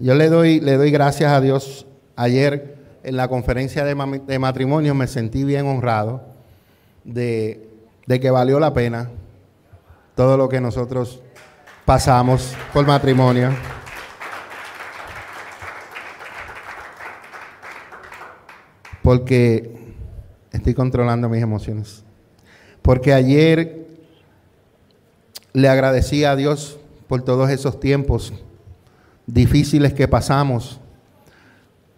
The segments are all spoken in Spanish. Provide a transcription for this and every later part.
Yo le doy, le doy gracias a Dios. Ayer en la conferencia de, matrimonio me sentí bien honrado de, de que valió la pena todo lo que nosotros pasamos por matrimonio. Porque estoy controlando mis emociones. Porque ayer le agradecí a Dios por todos esos tiempos difíciles que pasamos.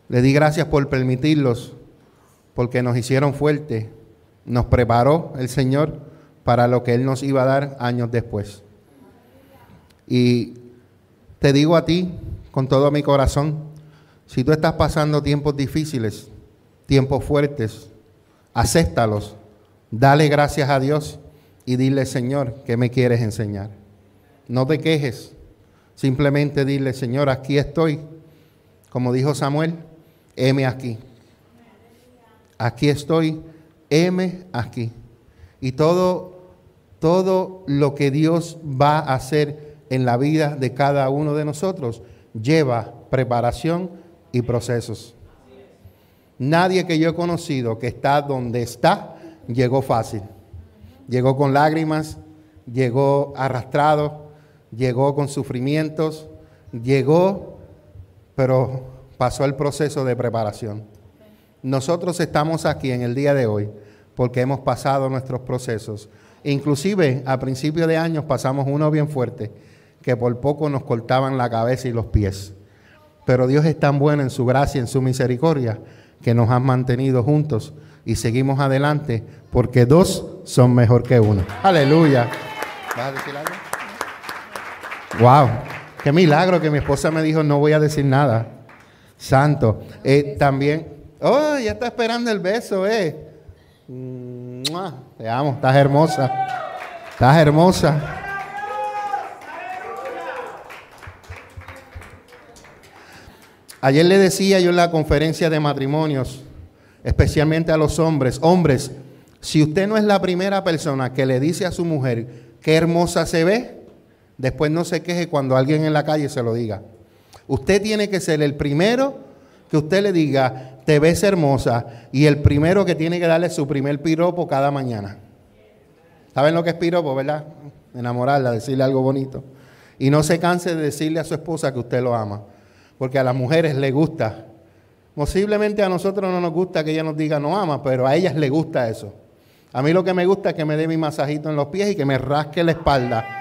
Le di gracias por permitirlos, porque nos hicieron fuertes. Nos preparó el Señor para lo que Él nos iba a dar años después. Y te digo a ti, con todo mi corazón, si tú estás pasando tiempos difíciles, tiempos fuertes, acéptalos, dale gracias a Dios y dile, Señor, ¿qué me quieres enseñar? No te quejes, simplemente dile, Señor, aquí estoy. Como dijo Samuel, heme aquí. Aquí estoy, heme aquí. Y todo, todo lo que Dios va a hacer en la vida de cada uno de nosotros lleva preparación y procesos. Nadie que yo he conocido que está donde está llegó fácil. Llegó con lágrimas, llegó arrastrado, llegó con sufrimientos, llegó, pero pasó el proceso de preparación. Nosotros estamos aquí en el día de hoy porque hemos pasado nuestros procesos. Inclusive a principios de años pasamos uno bien fuerte, que por poco nos cortaban la cabeza y los pies. Pero Dios es tan bueno en su gracia, en su misericordia, que nos ha mantenido juntos y seguimos adelante porque dos son mejor que uno. Aleluya. ¿Vas a? Wow, qué milagro que mi esposa me dijo no voy a decir nada. Santo. Eh, también, oh, ya está esperando el beso, eh. Te amo, estás hermosa. Estás hermosa. Ayer le decía yo en la conferencia de matrimonios, especialmente a los hombres, hombres, si usted no es la primera persona que le dice a su mujer qué hermosa se ve, después no se queje cuando alguien en la calle se lo diga. Usted tiene que ser el primero que usted le diga, te ves hermosa, y el primero que tiene que darle su primer piropo cada mañana. ¿Saben lo que es piropo, verdad? Enamorarla, decirle algo bonito. Y no se canse de decirle a su esposa que usted lo ama, porque a las mujeres les gusta Posiblemente a nosotros no nos gusta que ella nos diga no ama, pero a ellas les gusta eso. A mí lo que me gusta es que me dé mi masajito en los pies y que me rasque la espalda.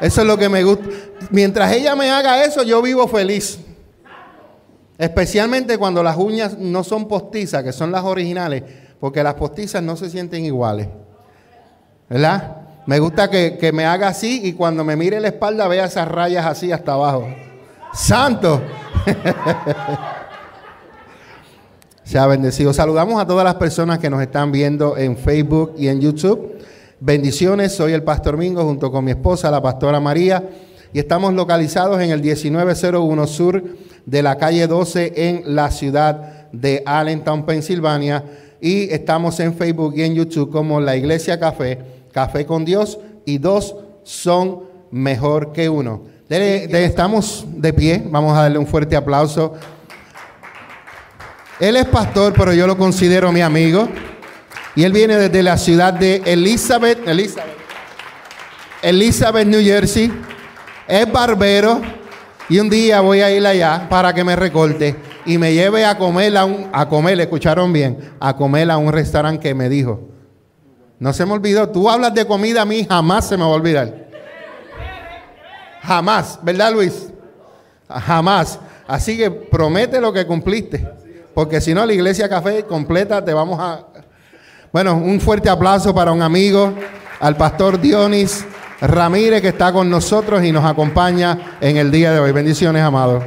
Eso es lo que me gusta. Mientras ella me haga eso, yo vivo feliz. Especialmente cuando las uñas no son postizas, que son las originales, porque las postizas no se sienten iguales. ¿Verdad? Me gusta que, que me haga así y cuando me mire la espalda vea esas rayas así hasta abajo. Santo. Se ha bendecido. Saludamos a todas las personas que nos están viendo en Facebook y en YouTube. Bendiciones, soy el Pastor Mingo junto con mi esposa, la Pastora María, y estamos localizados en el 1901 Sur de la calle 12 en la ciudad de Allentown, Pensilvania, y estamos en Facebook y en YouTube como la Iglesia Café, Café con Dios, y dos son mejor que uno. estamos de pie, vamos a darle un fuerte aplauso él es pastor, pero yo lo considero mi amigo. Y él viene desde la ciudad de Elizabeth, Elizabeth, Elizabeth, New Jersey. Es barbero. Y un día voy a ir allá para que me recorte y me lleve a comer a un, a comer, ¿le escucharon bien? A comer a un restaurante que me dijo. No se me olvidó. Tú hablas de comida a mí, jamás se me va a olvidar. Jamás, ¿verdad, Luis? Jamás. Así que promete lo que cumpliste. Porque si no, la iglesia café completa te vamos a... Bueno, un fuerte aplauso para un amigo, al pastor Dionis Ramírez, que está con nosotros y nos acompaña en el día de hoy. Bendiciones, amado.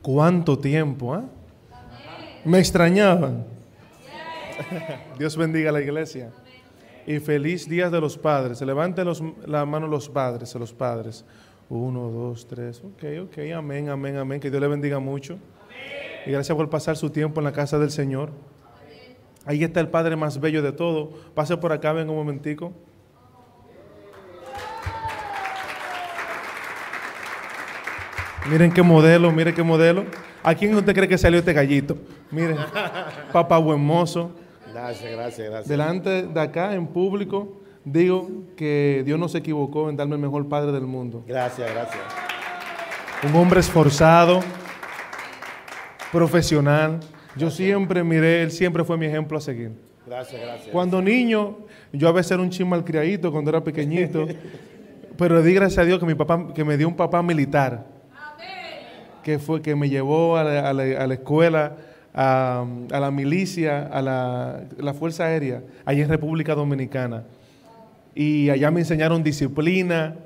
¿Cuánto tiempo, eh? Me extrañaban. Dios bendiga a la iglesia. Y feliz día de los padres. Levanten los, la mano los padres, los padres. Uno, dos, tres. Ok, ok. Amén, amén, amén. Que Dios le bendiga mucho. Y gracias por pasar su tiempo en la casa del Señor. Ahí está el Padre más bello de todo. Pase por acá, ven un momentico. Miren qué modelo, miren qué modelo. ¿A quién usted cree que salió este gallito? Miren, papá buen mozo. Gracias, gracias, gracias. Delante de acá, en público, digo que Dios no se equivocó en darme el mejor padre del mundo. Gracias, gracias. Un hombre esforzado, profesional. Yo siempre miré, él siempre fue mi ejemplo a seguir. Gracias, gracias. Cuando malcriadito yo a veces era un chin malcriadito cuando era pequeñito. pero di gracias a Dios que mi papá, que me dio un papá militar. Que fue que me llevó a la, a la- a la escuela, a, a la milicia, a la, la Fuerza Aérea, allá en República Dominicana. Y allá me enseñaron disciplina.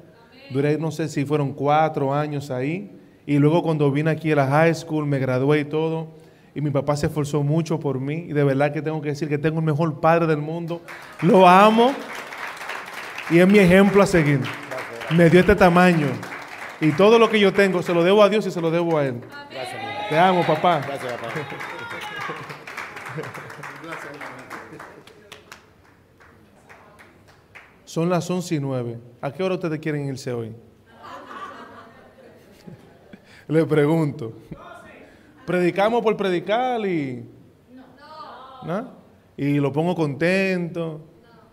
Duré, no sé si fueron cuatro años ahí. Y luego cuando vine aquí a la high school, me gradué y todo. Y mi papá se esforzó mucho por mí. Y de verdad que tengo que decir que tengo el mejor padre del mundo. Lo amo. Y es mi ejemplo a seguir. Me dio este tamaño. Y todo lo que yo tengo se lo debo a Dios y se lo debo a Él. Gracias, Te amo, papá. Gracias, papá. Son las 11 y 9. ¿A qué hora ustedes quieren irse hoy? Le pregunto. Predicamos por predicar y... ¿No? Y lo pongo contento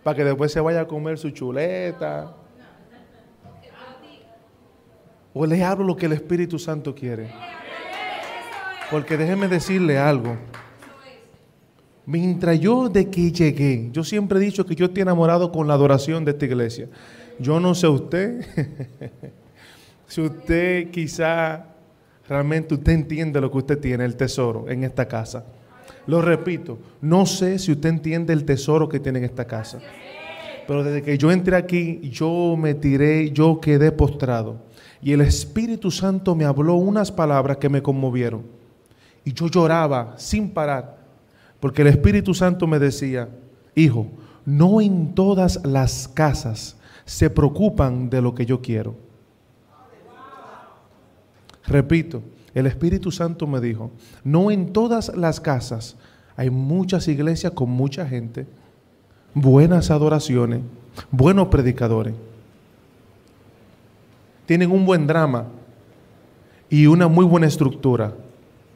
para que después se vaya a comer su chuleta. O le hablo lo que el Espíritu Santo quiere. Porque déjeme decirle algo. Mientras yo de que llegué, yo siempre he dicho que yo estoy enamorado con la adoración de esta iglesia. Yo no sé usted, si usted quizá realmente usted entiende lo que usted tiene, el tesoro en esta casa. Lo repito, no sé si usted entiende el tesoro que tiene en esta casa. Pero desde que yo entré aquí, yo me tiré, yo quedé postrado. Y el Espíritu Santo me habló unas palabras que me conmovieron. Y yo lloraba sin parar. Porque el Espíritu Santo me decía, hijo, no en todas las casas se preocupan de lo que yo quiero. Repito, el Espíritu Santo me dijo, no en todas las casas hay muchas iglesias con mucha gente, buenas adoraciones, buenos predicadores. Tienen un buen drama y una muy buena estructura.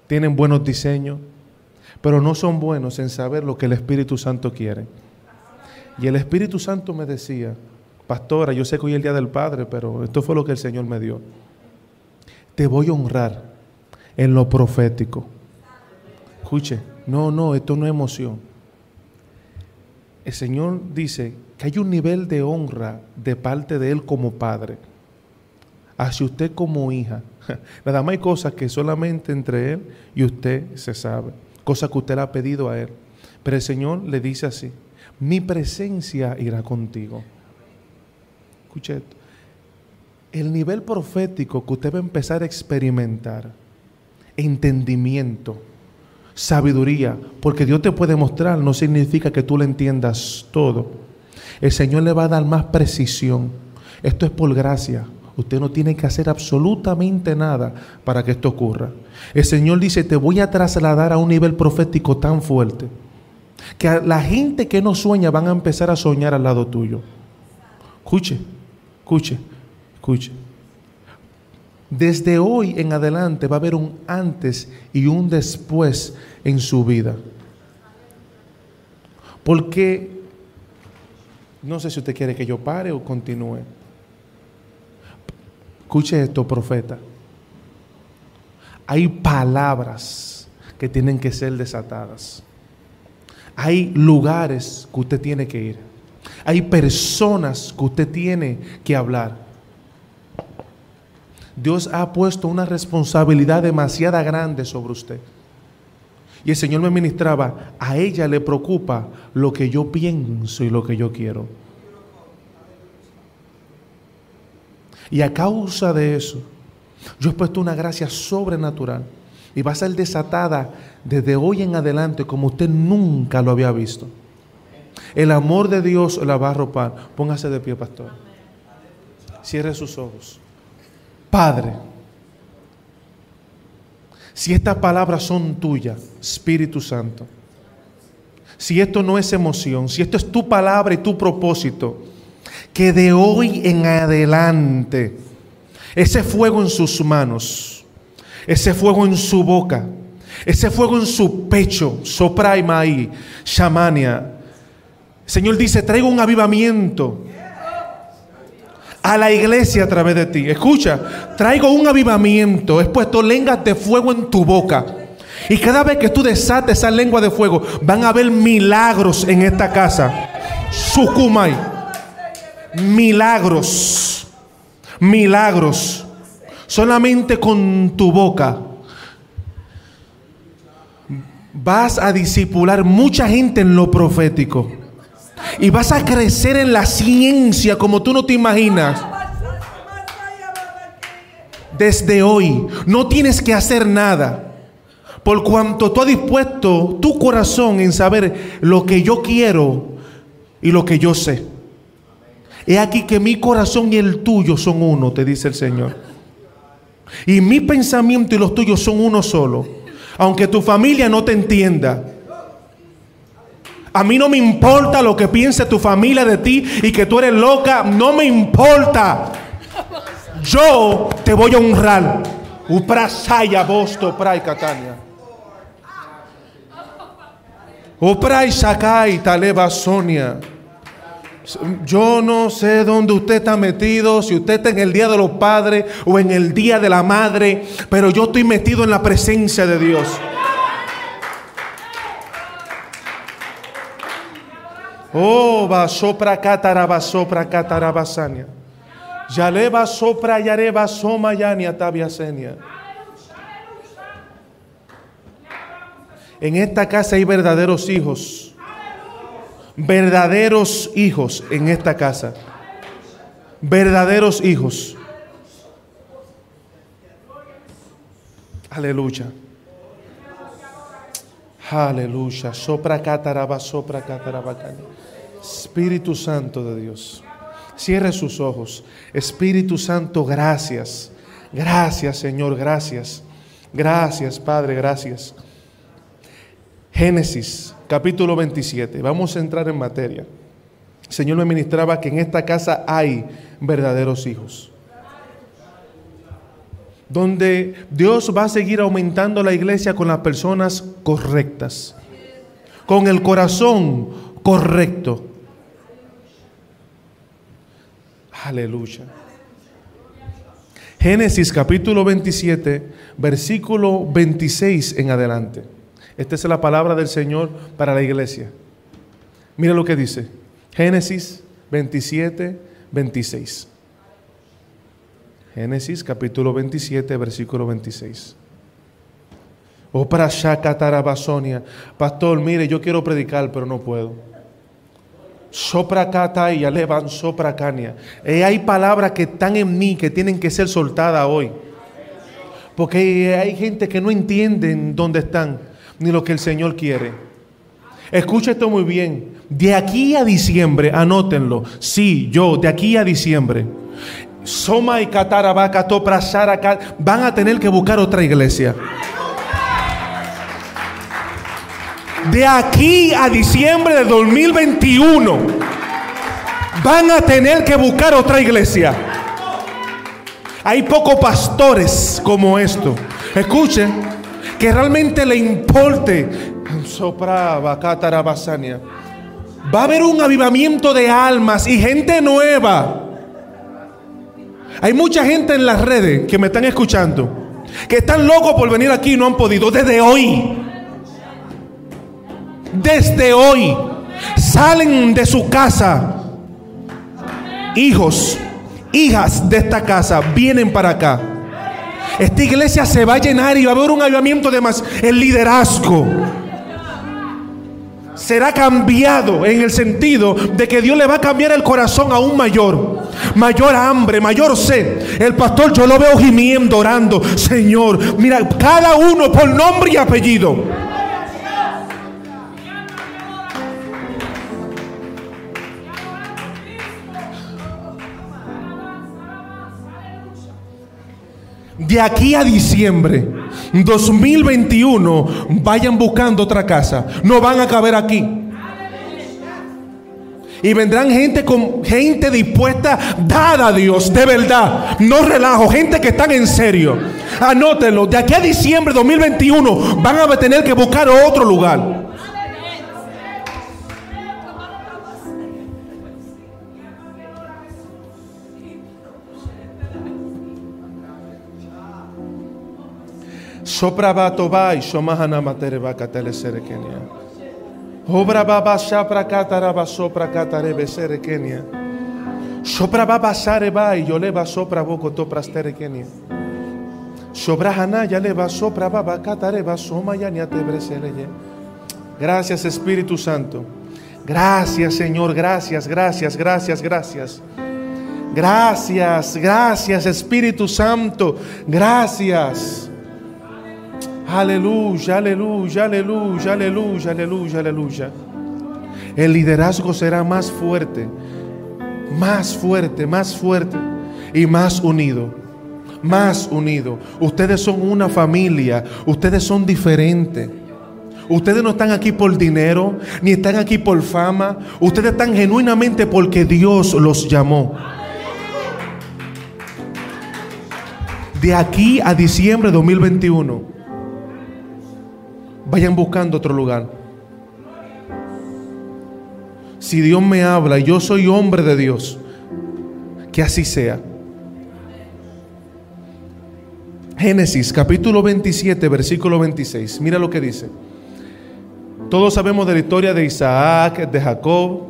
Tienen buenos diseños, pero no son buenos en saber lo que el Espíritu Santo quiere. Y el Espíritu Santo me decía, pastora, yo sé que hoy es el Día del Padre, pero esto fue lo que el Señor me dio. Te voy a honrar en lo profético. Escuche, no, no, esto no es emoción. El Señor dice que hay un nivel de honra de parte de Él como Padre, hacia usted como hija. Nada más hay cosas que solamente entre Él y usted se sabe, cosas que usted le ha pedido a Él. Pero el Señor le dice así, mi presencia irá contigo. Escuche esto. El nivel profético que usted va a empezar a experimentar, entendimiento, sabiduría, porque Dios te puede mostrar, no significa que tú le entiendas todo. El Señor le va a dar más precisión. Esto es por gracia. Usted no tiene que hacer absolutamente nada para que esto ocurra. El Señor dice, te voy a trasladar a un nivel profético tan fuerte que a la gente que no sueña van a empezar a soñar al lado tuyo. Escuche, escuche, escuche. Desde hoy en adelante va a haber un antes y un después en su vida. Porque, no sé si usted quiere que yo pare o continúe. Escuche esto, profeta. Hay palabras que tienen que ser desatadas. Hay lugares que usted tiene que ir. Hay personas que usted tiene que hablar. Dios ha puesto una responsabilidad demasiada grande sobre usted. Y el Señor me ministraba, a ella le preocupa lo que yo pienso y lo que yo quiero. Y a causa de eso, yo he puesto una gracia sobrenatural y va a ser desatada desde hoy en adelante como usted nunca lo había visto. El amor de Dios la va a arropar. Póngase de pie, pastor. Cierre sus ojos. Padre, si estas palabras son tuyas, Espíritu Santo, si esto no es emoción, si esto es tu palabra y tu propósito, que de hoy en adelante ese fuego en sus manos ese fuego en su boca, ese fuego en su pecho, sopraima ahí, shamania. Señor dice, traigo un avivamiento a la iglesia a través de ti. Escucha, traigo un avivamiento, he puesto lenguas de fuego en tu boca. Y cada vez que tú desates esa lengua de fuego, van a haber milagros en esta casa. Sukumai. Milagros. Milagros. Solamente con tu boca vas a disipular mucha gente en lo profético. Y vas a crecer en la ciencia como tú no te imaginas. Desde hoy no tienes que hacer nada. Por cuanto tú has dispuesto tu corazón en saber lo que yo quiero y lo que yo sé. He aquí que mi corazón y el tuyo son uno, te dice el Señor. Y mi pensamiento y los tuyos son uno solo. Aunque tu familia no te entienda. A mí no me importa lo que piense tu familia de ti y que tú eres loca. No me importa. Yo te voy a honrar. Uprasaya bosto pray Catania. Upray sakai taleba Sonia. Yo no sé dónde usted está metido, si usted está en el día de los padres o en el día de la madre, pero yo estoy metido en la presencia de Dios. Oh, va sopra cataraba sopra catarabasania. Yaleva sopra yareva soma yania tabiasenia. En esta casa hay verdaderos hijos. Verdaderos hijos en esta casa. Verdaderos hijos. Aleluya. Aleluya. Sopra cataraba, sopra cataraba. Espíritu Santo de Dios. Cierre sus ojos. Espíritu Santo, gracias. Gracias, Señor, gracias. Gracias, Padre, gracias. Génesis, capítulo 27. Vamos a entrar en materia. Señor me ministraba que en esta casa hay verdaderos hijos. Donde Dios va a seguir aumentando la iglesia con las personas correctas. Con el corazón correcto. Aleluya. Génesis capítulo 27, versículo 26 en adelante. Esta es la palabra del Señor para la iglesia. Mira lo que dice. Génesis 27, 26. Génesis capítulo 27, versículo 26. Oh, para Shakatarabasonia. Pastor, mire, yo quiero predicar, pero no puedo. Sopra cata y alevan sopra cania. Hay palabras que están en mí que tienen que ser soltadas hoy. Porque hay gente que no entienden dónde están ni lo que el Señor quiere. Escucha esto muy bien. De aquí a diciembre, anótenlo. Sí, yo, de aquí a diciembre. Soma y Catarabaca, acá van a tener que buscar otra iglesia. De aquí a diciembre de 2021 van a tener que buscar otra iglesia. Hay pocos pastores como esto. Escuchen que realmente le importe. Va a haber un avivamiento de almas y gente nueva. Hay mucha gente en las redes que me están escuchando que están locos por venir aquí y no han podido. Desde hoy, desde hoy, salen de su casa. Hijos, hijas de esta casa, vienen para acá. Esta iglesia se va a llenar y va a haber un avivamiento de más. El liderazgo será cambiado en el sentido de que Dios le va a cambiar el corazón a un mayor. Mayor hambre, mayor sed. El pastor yo lo veo gimiendo, orando. Señor, mira, cada uno por nombre y apellido. De aquí a diciembre 2021 vayan buscando otra casa. No van a caber aquí. Y vendrán gente con gente dispuesta, dada a Dios, de verdad. No relajo, gente que están en serio. Anótenlo, de aquí a diciembre de 2021 van a tener que buscar otro lugar. Sopra batoba y shomahana matere bakatele serekenia. Obra baba shapra kataraba sopra katarebe serekenia. Sopra baba sareba y yo leva sopra boko topra sterekenia. Sobra hana ya leva sopra baba katareba soma ya ni atebreseleye. Gracias Espíritu Santo. Gracias Señor, gracias, gracias, gracias, gracias. Gracias, gracias Espíritu Santo. Gracias. Aleluya, aleluya, aleluya, aleluya, aleluya, aleluya. El liderazgo será más fuerte, más fuerte, más fuerte y más unido. Más unido. Ustedes son una familia, ustedes son diferentes. Ustedes no están aquí por dinero, ni están aquí por fama. Ustedes están genuinamente porque Dios los llamó. De aquí a diciembre de 2021 vayan buscando otro lugar. Si Dios me habla y yo soy hombre de Dios, que así sea. Génesis capítulo 27, versículo 26. Mira lo que dice. Todos sabemos de la historia de Isaac, de Jacob.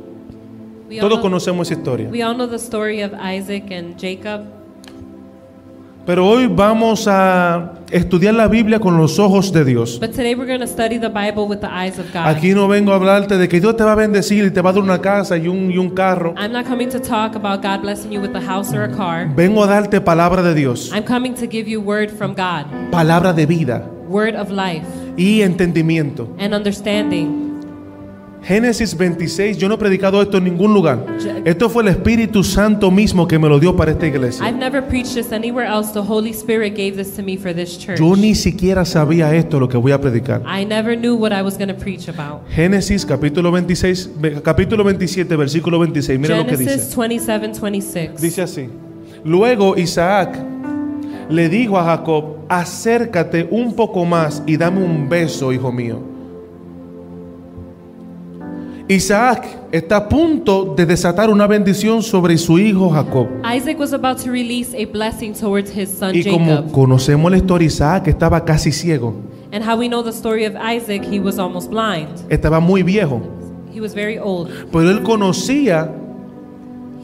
Todos conocemos esa historia. we all know the story of Isaac and Jacob. Pero hoy vamos a estudiar la Biblia con los ojos de Dios. But today we're going to study the Bible with the eyes of God. Aquí no vengo a hablarte de que Dios te va a bendecir y te va a dar una casa y un, y un carro. I'm not coming to talk about God blessing you with a house or a car. Vengo a darte palabra de Dios, I'm coming to give you word from God, palabra de vida word of life y entendimiento. and understanding. Génesis 26, yo no he predicado esto en ningún lugar. Esto fue el Espíritu Santo mismo que me lo dio para esta iglesia. I've never preached this anywhere else. The Holy Spirit gave this to me for this church. Yo ni siquiera sabía esto lo que voy a predicar. I never knew what I was going to preach about. Génesis capítulo 26, ve- capítulo 27, versículo 26. Mira lo que Genesis dice. 27 26. Dice así. Luego Isaac le dijo a Jacob, acércate un poco más y dame un beso, hijo mío. Isaac está a punto de desatar una bendición sobre su hijo Jacob. Isaac was about to release a blessing towards his son Y como Jacob. conocemos la historia, Isaac estaba casi ciego, And how we know the story of Isaac, he was almost blind. estaba muy viejo, He was very old. pero él conocía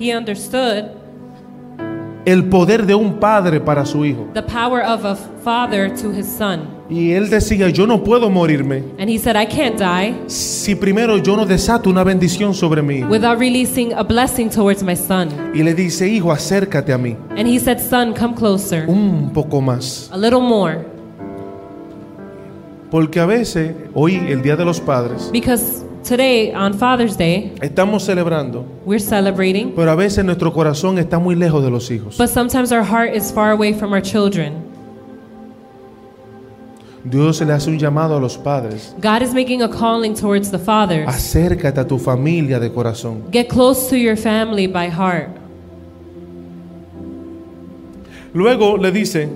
He understood el poder de un padre para su hijo. the power of a father to his son. Y él decía, yo no puedo morirme And he said, I can't die si primero yo no desato una bendición sobre hijo. without releasing a blessing towards my son. Y le dice, hijo, acércate a mí And he said, Son, come closer. un poco más. A little more. Porque a veces, hoy, el Día de los Padres, Because today, on Father's Day, estamos celebrando, we're celebrating, pero a veces nuestro corazón está muy lejos de los hijos. but sometimes our heart is far away from our children. Dios le hace un llamado a los padres. God is making a calling towards the fathers. Acércate a tu familia de corazón. Get close to your family by heart. Luego le dice,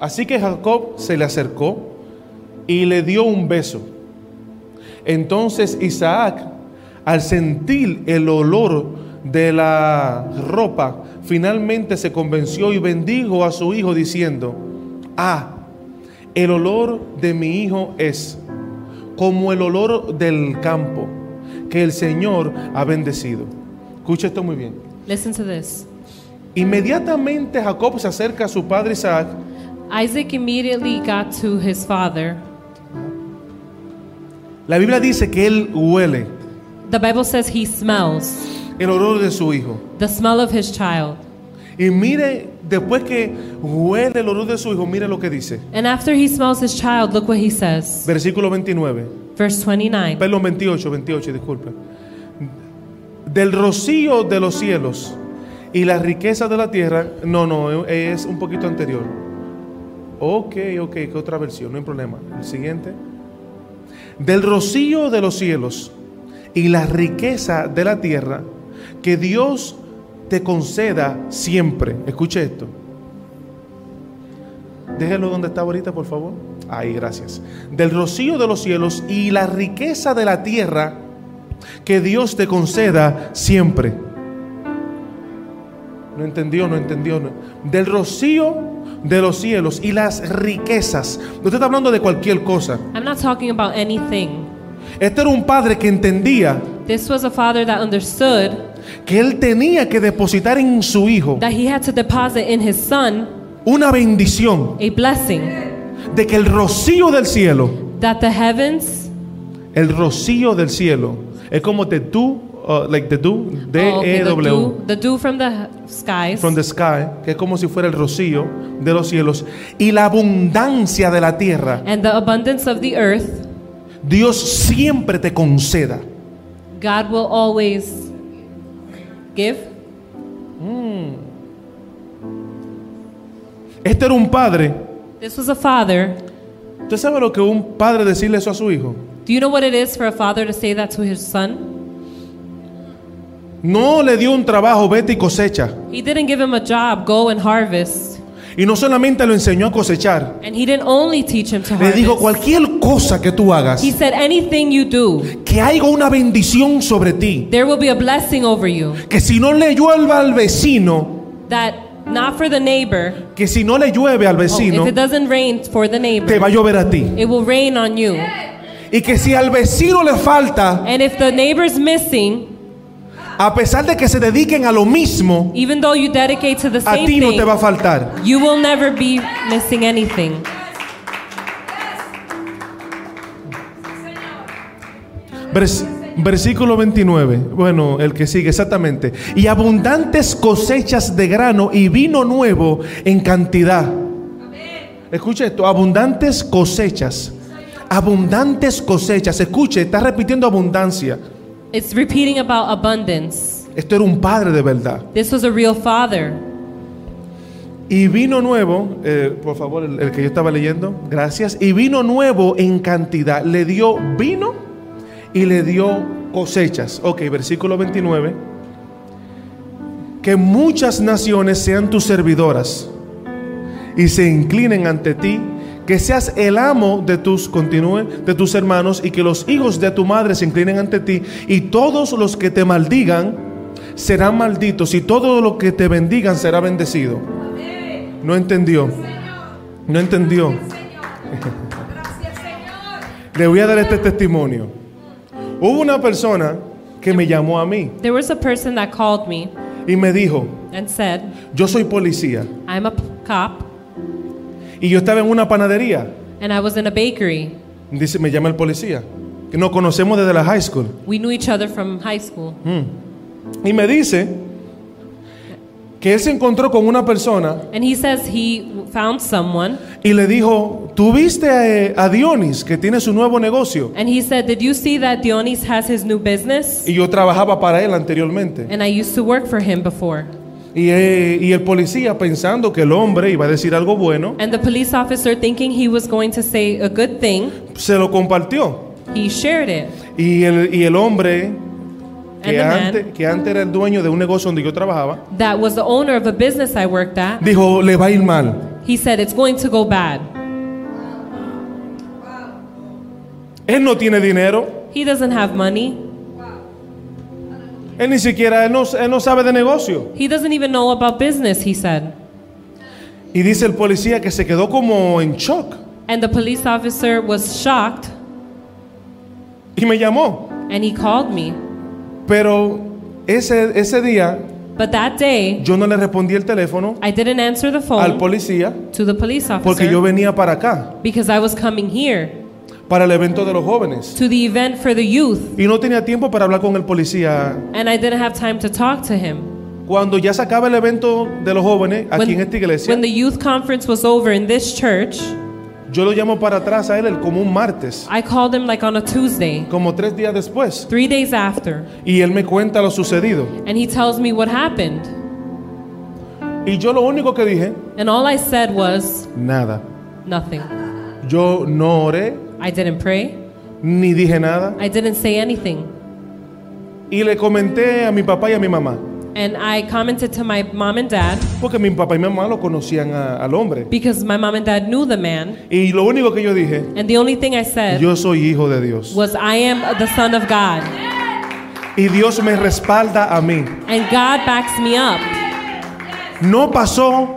así que Jacob se le acercó y le dio un beso. Entonces Isaac, al sentir el olor de la ropa, finalmente se convenció y bendijo a su hijo diciendo, ah, el olor de mi hijo es como el olor del campo que el Señor ha bendecido. Escucha esto muy bien. Listen to this. Inmediatamente Jacob se acerca a su padre Isaac Isaac immediately got to his father. La Biblia dice que él huele The Bible says he smells el olor de su hijo. the smell of his child. Y mire, después que huele el olor de su hijo, mire lo que dice. And after he smells his child, look what he says. Versículo 29. Verse 29. Perdón, 28, 28, disculpe. Del rocío de los cielos y la riqueza de la tierra. No, no, es un poquito anterior. Ok, ok, que otra versión, no hay problema. El siguiente. Del rocío de los cielos y la riqueza de la tierra que Dios te conceda siempre. Escuche esto. Déjelo donde está ahorita, por favor. Ahí, gracias. Del rocío de los cielos y la riqueza de la tierra que Dios te conceda siempre. No entendió, no entendió. Del rocío de los cielos y las riquezas. No está hablando de cualquier cosa. I'm not talking about anything. Este era un padre que entendía This was a father that understood que él tenía que depositar en su hijo that he had to deposit in his son una bendición a blessing de que el rocío del cielo, that the heavens, el rocío del cielo, es como the dew, uh, like the dew, D oh, okay, E the, W, dew, the dew from the skies, from the sky, que es como si fuera el rocío de los cielos, y la abundancia de la tierra, and the abundance of the earth, Dios siempre te conceda. God will always give. Este era un padre. This was a father. ¿Usted sabe lo que un padre decirle eso a su hijo? Do you know what it is for a father to say that to his son? No le dio un trabajo, vete y cosecha. He didn't give him a job, go and harvest. Y no solamente lo enseñó a cosechar, And he didn't only teach him to le dijo harvest. cualquier cosa que tú hagas, He said, anything you do, que haya una bendición sobre ti. there will be a blessing over you. Que si no le llueve al vecino, That not for the neighbor, que si no le llueve al oh, vecino, if it doesn't rain for the te neighbor, va a llover a ti. it will rain on you. Y que si al vecino le falta, And if the neighbor's missing, a pesar de que se dediquen a lo mismo, even though you dedicate to the a same ti no te va a faltar. you will never be missing anything. Vers- versículo 29. Bueno, el que sigue, exactamente. Y abundantes cosechas de grano y vino nuevo en cantidad. Escuche esto, abundantes cosechas. Abundantes cosechas. Escuche, está repitiendo abundancia. It's repeating about abundance. Esto era un padre de verdad. This was a real father. Y vino nuevo, eh, por favor, el, el que yo estaba leyendo, gracias. Y vino nuevo en cantidad. Le dio vino y le dio cosechas. Ok, versículo 29. Que muchas naciones sean tus servidoras y se inclinen ante ti. Que seas el amo de tus, continúe, de tus hermanos y que los hijos de tu madre se inclinen ante ti. Y todos los que te maldigan serán malditos y todo lo que te bendigan será bendecido. No entendió. No entendió. Le voy a dar este testimonio. Hubo una persona que me llamó a mí There was a person that called me y me dijo, and said, yo soy policía I'm a cop y yo estaba en una panadería. and I was in a bakery. Dice, me llama el policía, que nos conocemos desde la high school. We knew each other from high school. Y me dice que él se encontró con una persona And he says he found someone y le dijo, ¿tú viste a, a Dionis que tiene su nuevo negocio? and he said, Did you see that Dionis has his new business? Y yo trabajaba para él anteriormente. And I used to work for him before. Y, eh, y el policía pensando que el hombre iba a decir algo bueno, And the police officer, thinking he was going to say a good thing, se lo compartió. he shared it. Y el, y el hombre que antes, que antes era el dueño de un negocio donde yo trabajaba, That was the owner of a business I worked at. dijo, le va a ir mal. He said, It's going to go bad. Él no tiene dinero, He doesn't have money. Él ni siquiera, él no, él no sabe de negocio. He doesn't even know about business, he said. Y dice el policía que se quedó como en shock. And the police officer was shocked Y me llamó. and he called me. Pero ese, ese día But that day, yo no le respondí el teléfono I didn't answer the al phone policía to the police porque yo officer venía para acá, because I was coming here para el evento de los jóvenes. to the event for the youth Y no tenía tiempo para hablar con el policía. and I didn't have time to talk to him. Cuando ya se acaba el evento de los jóvenes aquí en esta iglesia, when the youth conference was over in this church, yo lo llamo para atrás a él el- como un martes, I called him like on a Tuesday, como tres días después. three days after, Y él me cuenta lo sucedido. and he tells me what happened. Y yo lo único que dije, And all I said was nada. nothing. Yo no oré, I didn't pray, ni dije nada. I didn't say anything. Y le comenté a mi papá y a mi mamá. And I commented to my mom and dad Porque mi papá y mi mamá lo conocían a- al hombre. because my mom and dad knew the man. Y lo único que yo dije, And the only thing I said yo soy hijo de Dios. was, I am the son of God. Y Dios me respalda a mí. And God backs me up. No pasó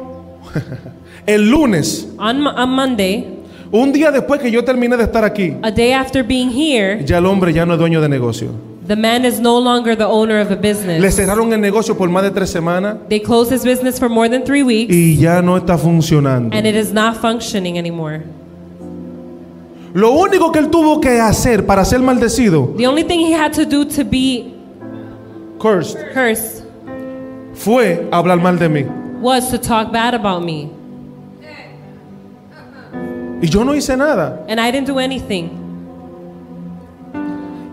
el lunes, On, on Monday, un día después que yo terminé de estar aquí, a day after being here, ya el hombre ya no es dueño de negocio. the man is no longer the owner of a Le business. cerraron el negocio por más de tres semanas They closed his business for more than three weeks, y ya no está funcionando. and it is not functioning anymore. Lo único que él tuvo que hacer para ser maldecido, The only thing he had to do to be cursed, cursed fue hablar mal de mí. was to talk bad about me. Y yo no hice nada. And I didn't do anything.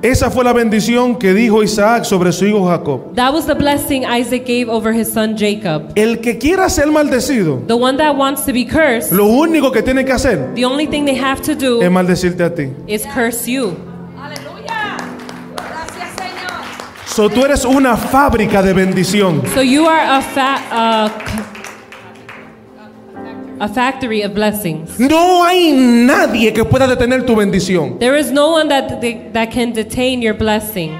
Esa fue la bendición que dijo Isaac sobre su hijo Jacob. That was the blessing Isaac gave over his son Jacob. El que quiera ser maldecido, The one that wants to be cursed, lo único que tiene que hacer the only thing they have to es do maldecirte a ti. is curse you. Aleluya. Gracias, Señor. So tú eres una fábrica de bendición. So you are a fa- uh, a factory of blessings. No hay nadie que pueda detener tu bendición. There is no one that that can detain your blessing.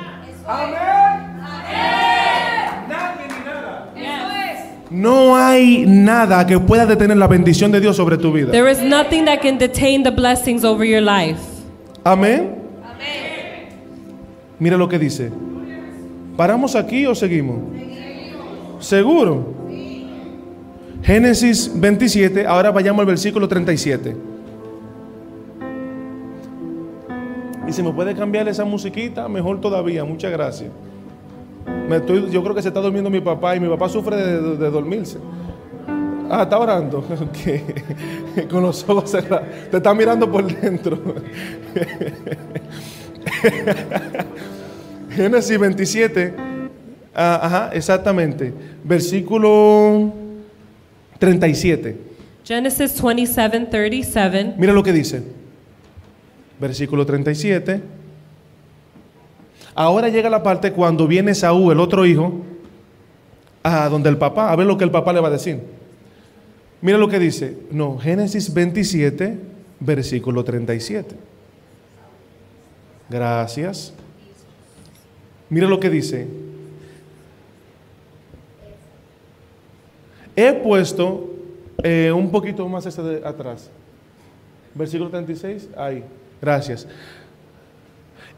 No hay nada que pueda detener la bendición de Dios sobre tu vida. There is nothing that can detain the blessings over your life. Amén. Mira lo que dice. ¿Paramos aquí o seguimos? ¿Seguro? Génesis 27, ahora vayamos al versículo 37. Y si me puede cambiar esa musiquita, mejor todavía. Muchas gracias. Me estoy, yo creo que se está durmiendo mi papá y mi papá sufre de, de- dormirse. Ah, está orando. Ok. Con los ojos cerrados. Te está mirando por dentro. Génesis 27. ah, ajá, exactamente. Versículo 37. Genesis 27 37. Mira lo que dice. Versículo 37. Ahora llega la parte cuando viene Saúl, el otro hijo, a donde el papá, a ver lo que el papá le va a decir. Mira lo que dice. No, Génesis 27, versículo 37. Gracias. Mira lo que dice. He puesto eh, un poquito más ese de atrás. Versículo 36, ahí. Gracias.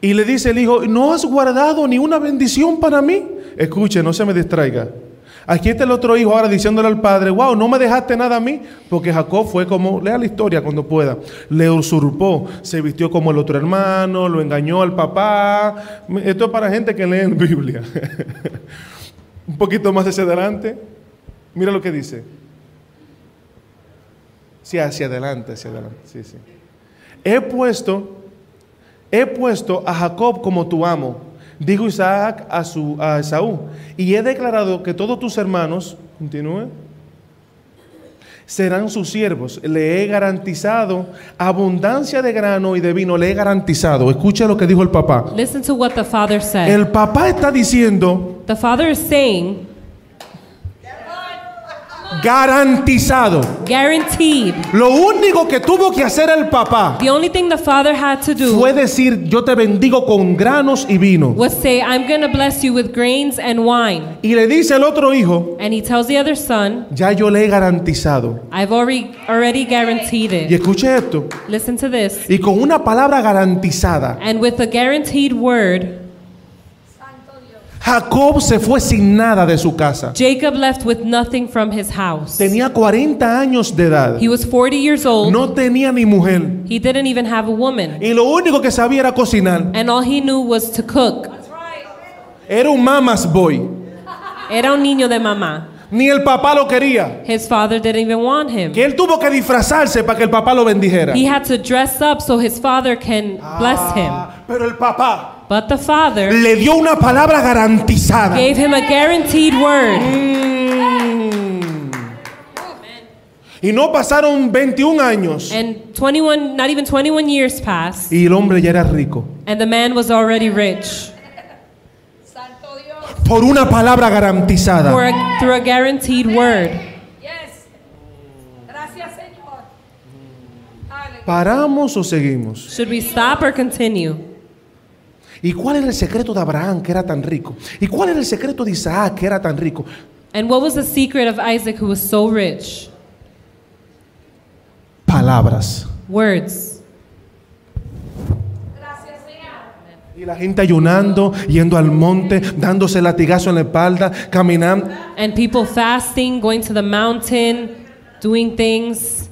Y le dice el hijo, ¿no has guardado ni una bendición para mí? Escuche, no se me distraiga. Aquí está el otro hijo ahora diciéndole al padre, wow, no me dejaste nada a mí, porque Jacob fue como, lea la historia cuando pueda, le usurpó, se vistió como el otro hermano, lo engañó al papá. Esto es para gente que lee en Biblia. Un poquito más hacia adelante. Mira lo que dice. Sí, hacia adelante, hacia adelante. Sí, sí. He puesto, he puesto a Jacob como tu amo, dijo Isaac a, su, a Esaú, y he declarado que todos tus hermanos, continúe, serán sus siervos. Le he garantizado abundancia de grano y de vino, le he garantizado. Escucha lo que dijo el papá. Listen to what the father said. El papá está diciendo the father is saying, garantizado. guaranteed. Lo único que tuvo que hacer el papá The only thing the father had to do fue decir, yo te bendigo con granos y vino. was say, I'm going to bless you with grains and wine. Y le dice el otro hijo, And he tells the other son, ya yo le he garantizado. I've already already guaranteed Y it. escuche esto. Listen to this. Y con una palabra garantizada, And with a guaranteed word, Jacob se fue sin nada de su casa. Jacob left with nothing from his house. Tenía 40 años de edad. He was 40 years old. No tenía ni mujer. He didn't even have a woman. Y lo único que sabía era cocinar. And all he knew was to cook. Era un mama's boy. Era un niño de mamá. Ni el papá lo quería. His father didn't even want him. Que él tuvo que disfrazarse para que el papá lo bendijera. He had to dress up so his father can bless him. Ah, Pero el papá But the father le dio una palabra garantizada. gave him a guaranteed word. Mm. Y no pasaron 21 años And 21, not even 21 years passed, y el hombre ya era rico. and the man was already rich. Por una palabra garantizada. for a, through a guaranteed word. Yes. Gracias, Señor. ¿Paramos o seguimos? Should we stop or continue? ¿Y cuál era el secreto de Abraham que era tan rico? ¿Y cuál era el secreto de Isaac que era tan rico? And what was the secret of Isaac who was so rich? Palabras. Words. Y la gente ayunando, yendo al monte, dándose latigazo en la espalda, caminando. And people fasting, going to the mountain, doing things.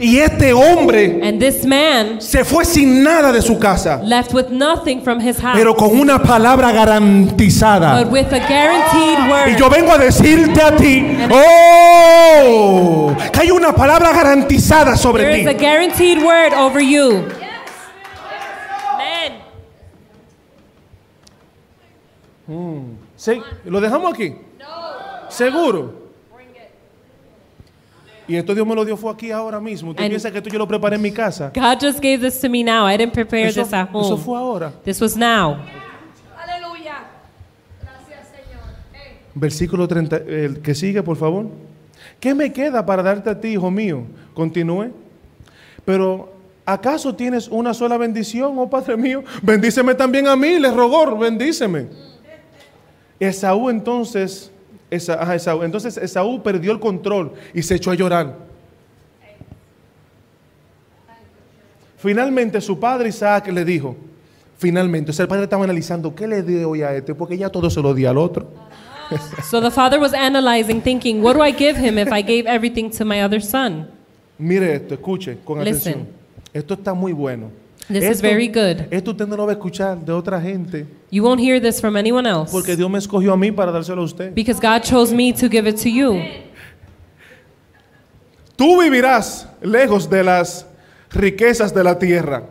Y este hombre And this man se fue sin nada de su casa, left with nothing from his house, pero con una palabra garantizada. but with a guaranteed Y word. yo vengo a decirte a ti, oh, que hay una palabra garantizada sobre There is a ti. guaranteed word over you. Amen. Sí, lo dejamos aquí. Seguro. Y esto Dios me lo dio fue aquí ahora mismo. ¿Tú And- piensas que esto yo lo preparé en mi casa? God just gave this to me now. I didn't prepare Eso, this at eso home. fue ahora. This was now. Aleluya. Gracias, Señor. Versículo 30, el que sigue, por favor. ¿Qué me queda para darte a ti, hijo mío? Continúe. Pero, ¿acaso tienes una sola bendición, oh Padre mío? Bendíceme también a mí, le rogó, bendíceme. Esaú entonces, Esa- ajá, Esaú. entonces Esaú perdió el control y se echó a llorar. Finalmente su padre Isaac le dijo, finalmente, o sea, el padre estaba analizando, ¿qué le doy a este? Porque ya todo se lo di al otro. So the father was analyzing, thinking, what do I give him if I gave everything to my other son? Mire esto, escuche con Listen. atención. Esto está muy bueno. This is esto, very good. Esto usted no lo va a escuchar de otra gente, You won't hear this from anyone else porque Dios me escogió a mí para dárselo a usted. because God chose me to give it to you. Tú vivirás lejos de las riquezas de la tierra.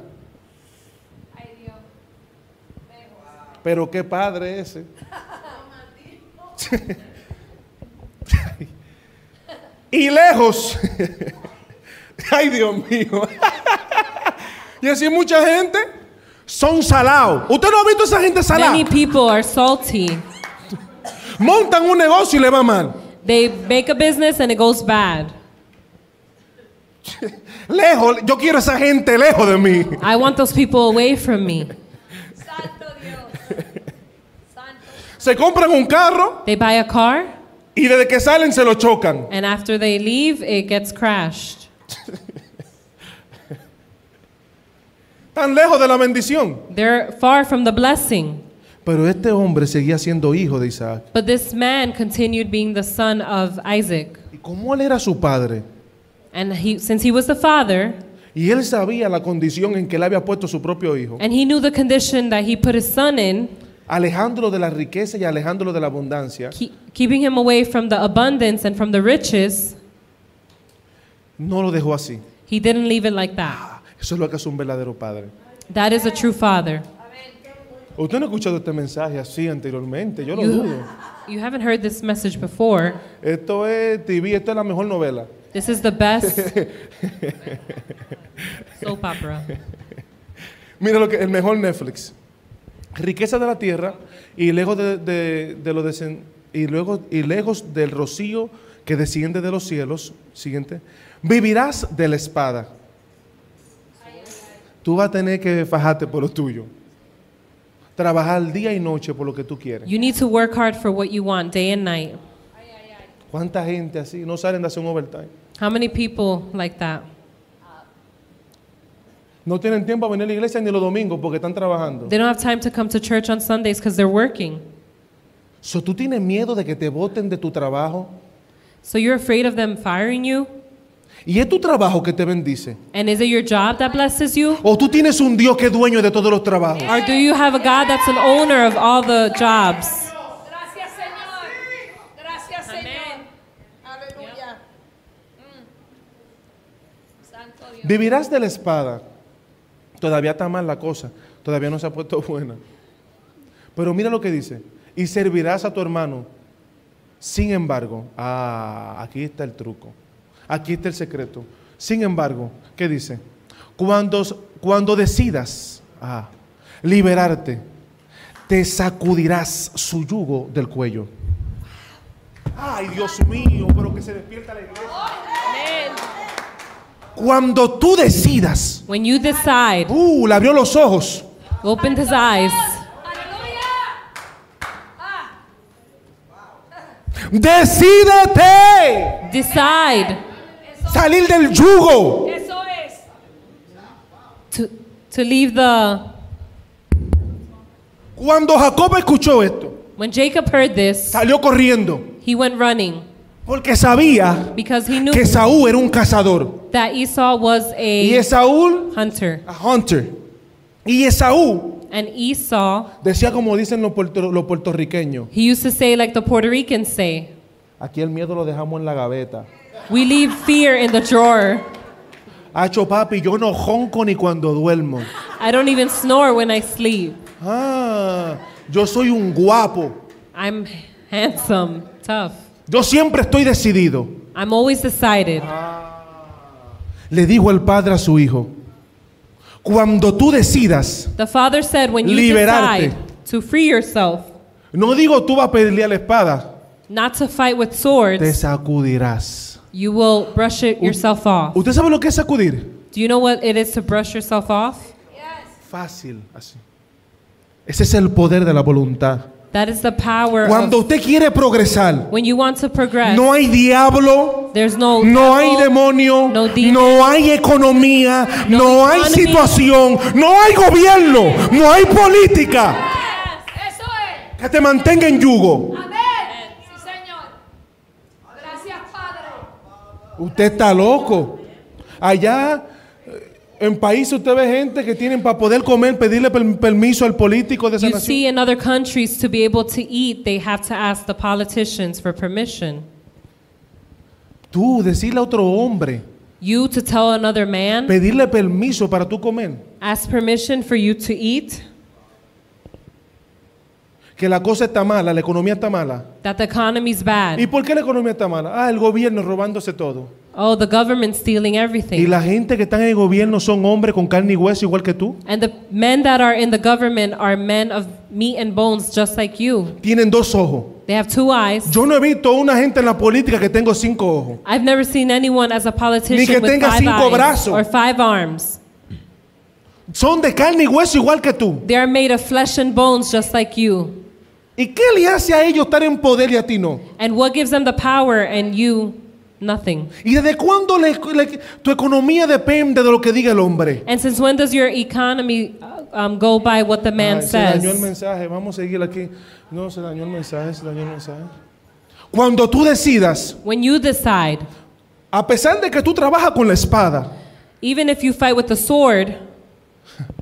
Pero qué padre ese. y lejos. Ay, Dios mío. y así mucha gente son salados. ¿Usted no ha visto esa gente salada? Many people are salty. Montan un negocio y le va mal. They make a business and it goes bad. Lejos, yo quiero esa gente lejos de mí. I want those people away from me. Santo Dios. Santo. Se compran un carro They buy a car y desde que salen se lo chocan. and after they leave, it gets crashed. Tan lejos de la bendición. They're far from the blessing. Pero este hombre seguía siendo hijo de Isaac. But this man continued being the son of Isaac. ¿Y cómo él era su padre? And he, since he was the father, Y él sabía la condición en que él había puesto su propio hijo, and he knew the condition that he put his son in, alejándolo de la riqueza y alejándolo de la abundancia, ke- keeping him away from the abundance and from the riches, no lo dejó así. he didn't leave it like that. Eso es lo que es un verdadero padre. That is a true father. Usted no ha escuchado este mensaje así anteriormente, yo lo You, dudo. you haven't heard this message before. Esto es TV, esto es la mejor novela. This is the best soap opera. Mira lo que el mejor Netflix. Riqueza de la tierra y lejos de, de- de lo desen- y luego y lejos del rocío que desciende de los cielos. Siguiente. Vivirás de la espada. Tú vas a tener que fajarte por lo tuyo. Trabajar día y noche por lo que tú quieres. You need to work hard for what you want day and night. ¿Cuánta gente así no salen de hacer un overtime? How many people like that? No tienen tiempo a venir a la iglesia ni los domingos porque están trabajando. They don't have time to come to church on Sundays because they're working. So, ¿Tú tienes miedo de que te voten de tu trabajo? So you're afraid of them firing you? ¿Y es tu trabajo que te bendice? And is it your job that blesses you? ¿O tú tienes un Dios que es dueño de todos los trabajos? Or do you have a God that's an owner of all the jobs? Gracias, Señor. Gracias, Señor. Aleluya. Mm. Santo Dios. Vivirás de la espada. Todavía está mal la cosa. Todavía no se ha puesto buena. Pero mira lo que dice. Y servirás a tu hermano. Sin embargo, ah, aquí está el truco. Aquí está el secreto. Sin embargo, ¿qué dice? Cuando, cuando decidas ah, liberarte, te sacudirás su yugo del cuello. Ay, Dios mío, pero que se despierta la iglesia. Cuando tú decidas, When you decide, uh, le abrió los ojos. opened his eyes, Decídete decide salir del yugo. eso es. to, to leave the. Cuando Jacob escuchó esto, When Jacob heard this, salió corriendo he went running porque sabía because he knew que Saúl era un cazador that Esau was y a Esaú hunter. a hunter. Y Esaú And Esau, decía como dicen los, puerto- los puertorriqueños, he used to say, like the Puerto Ricans say, aquí el miedo lo dejamos en la gaveta. We leave fear in the drawer. Hacho papi, yo no jonco ni cuando duermo. I don't even snore when I sleep. Ah, yo soy un guapo. I'm handsome, tough. Yo siempre estoy decidido. I'm always decided. Le dijo el padre a su hijo, cuando tú decidas, The father said, when you Liberarte. decide to free yourself, no digo tú vas a pelear la espada, not to fight with swords, te sacudirás. You will brush it yourself off. ¿Usted sabe lo que es sacudir? Do you know what it is to brush yourself off? Fácil, así. Ese es el poder de la voluntad. That is the power Cuando of usted quiere progresar, when you want to progress. no hay diablo, there's no no hay demonio, no demon, no hay economía, no no hay economy. situación, no hay gobierno, no hay política Eso es. que te mantenga en yugo. Amén. Sí, Señor. Gracias, Padre. Usted está loco. Allá eh, en países usted ve gente que tienen para poder comer, pedirle per- permiso al político de esa You nación. see, in other countries, to be able to eat, they have to ask the politicians for permission. Tú decirle a otro hombre, You to tell another man, pedirle permiso para tú comer, ask permission for you to eat, que la cosa está mala, la economía está mala. that the economy's bad. ¿Y por qué la economía está mala? Ah, el gobierno robándose todo. Oh, the government's stealing Y everything. la gente que está en el gobierno son hombres con carne y hueso igual que tú. And the men that are in the government are men of meat and bones just like you. Tienen dos ojos. They have two eyes. Yo no he visto una gente en la política que tengo cinco ojos. I've never seen anyone as a Ni que politician with tenga five cinco eyes brazos. or five arms. Son de carne y hueso igual que tú. They are made of flesh and bones just like you. ¿Y qué le hace a ellos estar en poder y a ti no? And what gives them the power and you nothing? ¿Y desde cuándo le- le- tu economía depende de lo que diga el hombre? And since when does your economy uh, um, go by what the man Ay, se dañó el says? mensaje. Vamos a seguir aquí. No, se dañó el mensaje, se dañó el mensaje. Cuando tú decidas, When you decide, a pesar de que tú trabajas con la espada, even if you fight with the sword,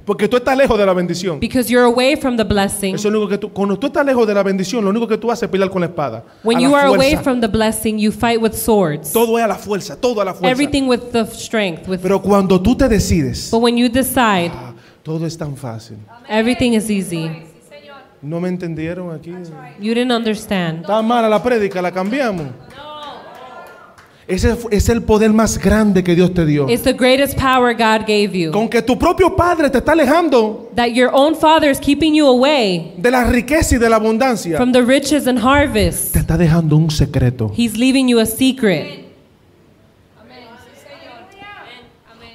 porque tú estás lejos de la bendición. because you're away from the blessing, Eso es lo único que tú, cuando tú estás lejos de la bendición, lo único que tú haces es pelear con la espada. when a you la are away fuerza. from the blessing, you fight with swords. Todo es a la fuerza, todo a la fuerza. Everything with the strength. With, Pero cuando tú te decides, but when you decide, ah, todo es tan fácil. everything is easy. ¿No me entendieron aquí? You didn't understand. Está mala la prédica, la cambiamos. Ese es el poder más grande que Dios te dio. It's the greatest power God gave you. Con que tu propio padre te está alejando That your own father is keeping you away de la riqueza y de la abundancia, from the riches and harvest. te está dejando un secreto. He's leaving you a secret.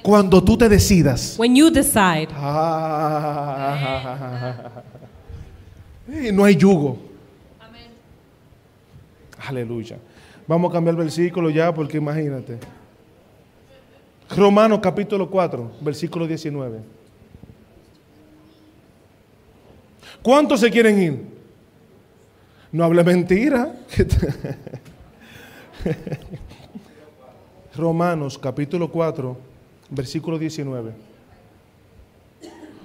Cuando tú te decidas, When you decide, ah, no hay yugo. Aleluya. Vamos a cambiar el versículo ya porque imagínate. Romanos capítulo 4, versículo 19. ¿Cuántos se quieren ir? No hable mentira. Romanos capítulo 4, versículo 19.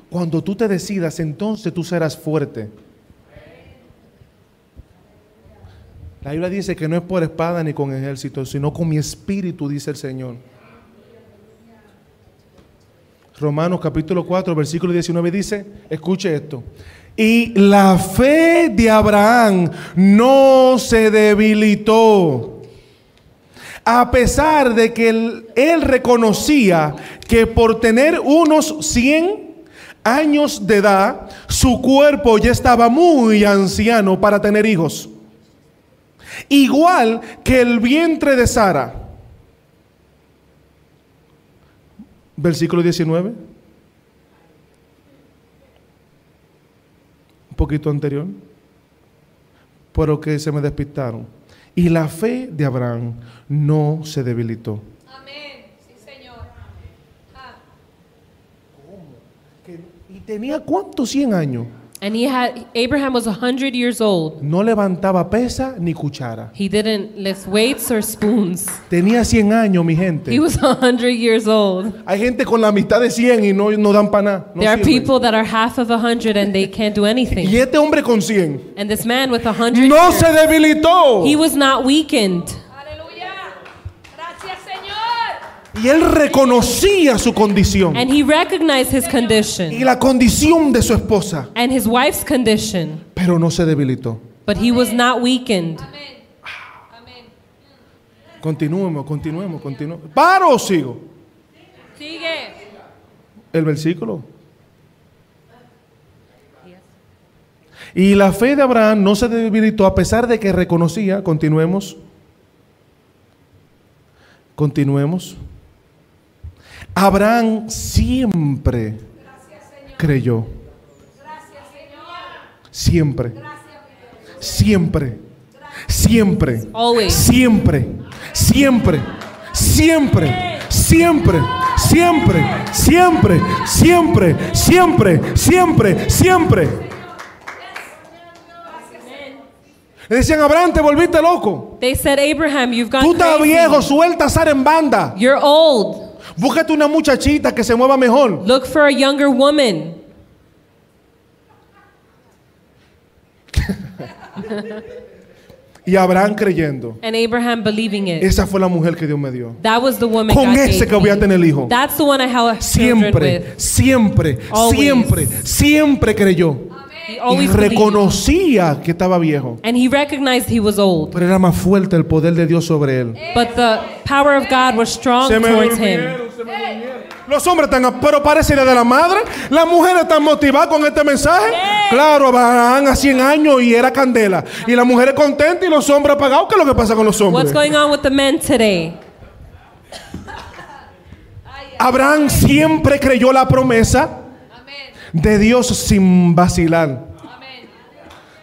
Cuando tú te decidas, entonces tú serás fuerte. La Biblia dice que no es por espada ni con ejército, sino con mi espíritu, dice el Señor. Romanos capítulo 4, versículo 19 dice, escuche esto. Y la fe de Abraham no se debilitó. A pesar de que él, reconocía que por tener unos 100 años de edad, su cuerpo ya estaba muy anciano para tener hijos. Igual que el vientre de Sara. Versículo 19. Un poquito anterior. Pero que se me despistaron. Y la fe de Abraham no se debilitó. Amén. Sí, Señor. Ah, ¿Y tenía cuántos 100 años? And he had Abraham was 100 years old. No levantaba pesa ni cuchara. He didn't lift weights or spoons. Tenía 100 años, mi gente. He was 100 years old. Hay gente con la mitad de 100 y no, no dan para nada. no There are sirven. people that are half of 100 and they can't do Y anything. este hombre con 100 And this man with 100 no years, se debilitó. he was not weakened. Y él reconocía su condición And he recognized his y condition la condición de su esposa, and his wife's condition, pero no se debilitó. but he was not weakened. Continuemos, continuemos, continuemos. ¿Paro o sigo? Sigue. El versículo. Y la fe de Abraham no se debilitó a pesar de que reconocía, continuemos, continuemos. Abraham siempre creyó. Siempre. Siempre. Siempre. Always. Siempre. Siempre. Siempre. Siempre. Siempre. Siempre. Siempre. Siempre. Siempre. Siempre. Le decían, Abraham, te volviste loco. They said, Abraham, you've Tú gone estás crazy. viejo, suelta a Sara en banda. You're old. Búscate una muchachita que se mueva mejor. Look for a younger woman. Y Abraham creyendo. And Abraham believing it. Esa fue la mujer que Dios me dio. That was the woman Con God ese gave que voy a tener hijo. That's the one I have Siempre, with. siempre, Always. siempre, siempre creyó. Y reconocía que estaba viejo. And he recognized he was old. Pero era más fuerte el poder de Dios sobre él. But the power of God was strong towards him. Los hombres están, pero parece de la madre. Las mujeres están motivadas con este mensaje. Claro, Abraham a 100 años y era candela. Y las mujeres contentas y los hombres apagados. ¿Qué es lo que pasa con los hombres? What's going on with the men today? Abraham siempre creyó la promesa de Dios sin vacilar.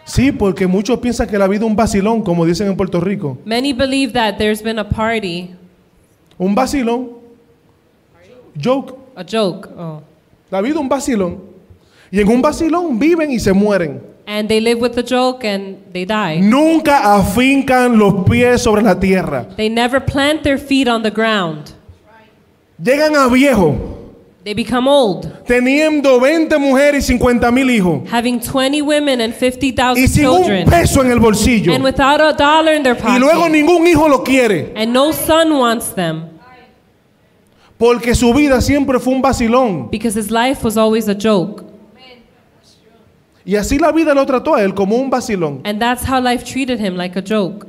Sí, porque muchos piensan que la vida es un vacilón, como dicen en Puerto Rico. Many believe that there's been a party, Un vacilón. Joke. a joke, oh. La vida un vacilón. Y en un vacilón viven y se mueren. and they live with the joke and they die. Nunca afincan los pies sobre la tierra. They never plant their feet on the ground. Llegan a viejo, They become old, teniendo 20 mujeres y 50 mil hijos. having 20 women and 50,000 Y sin un children, peso en el bolsillo. and without a dollar in their Y luego pocket. ningún hijo lo quiere. And no son wants them Porque su vida siempre fue un vacilón. because his life was always a joke. Y así la vida lo trató a él como un vacilón. And that's how life treated him like a joke.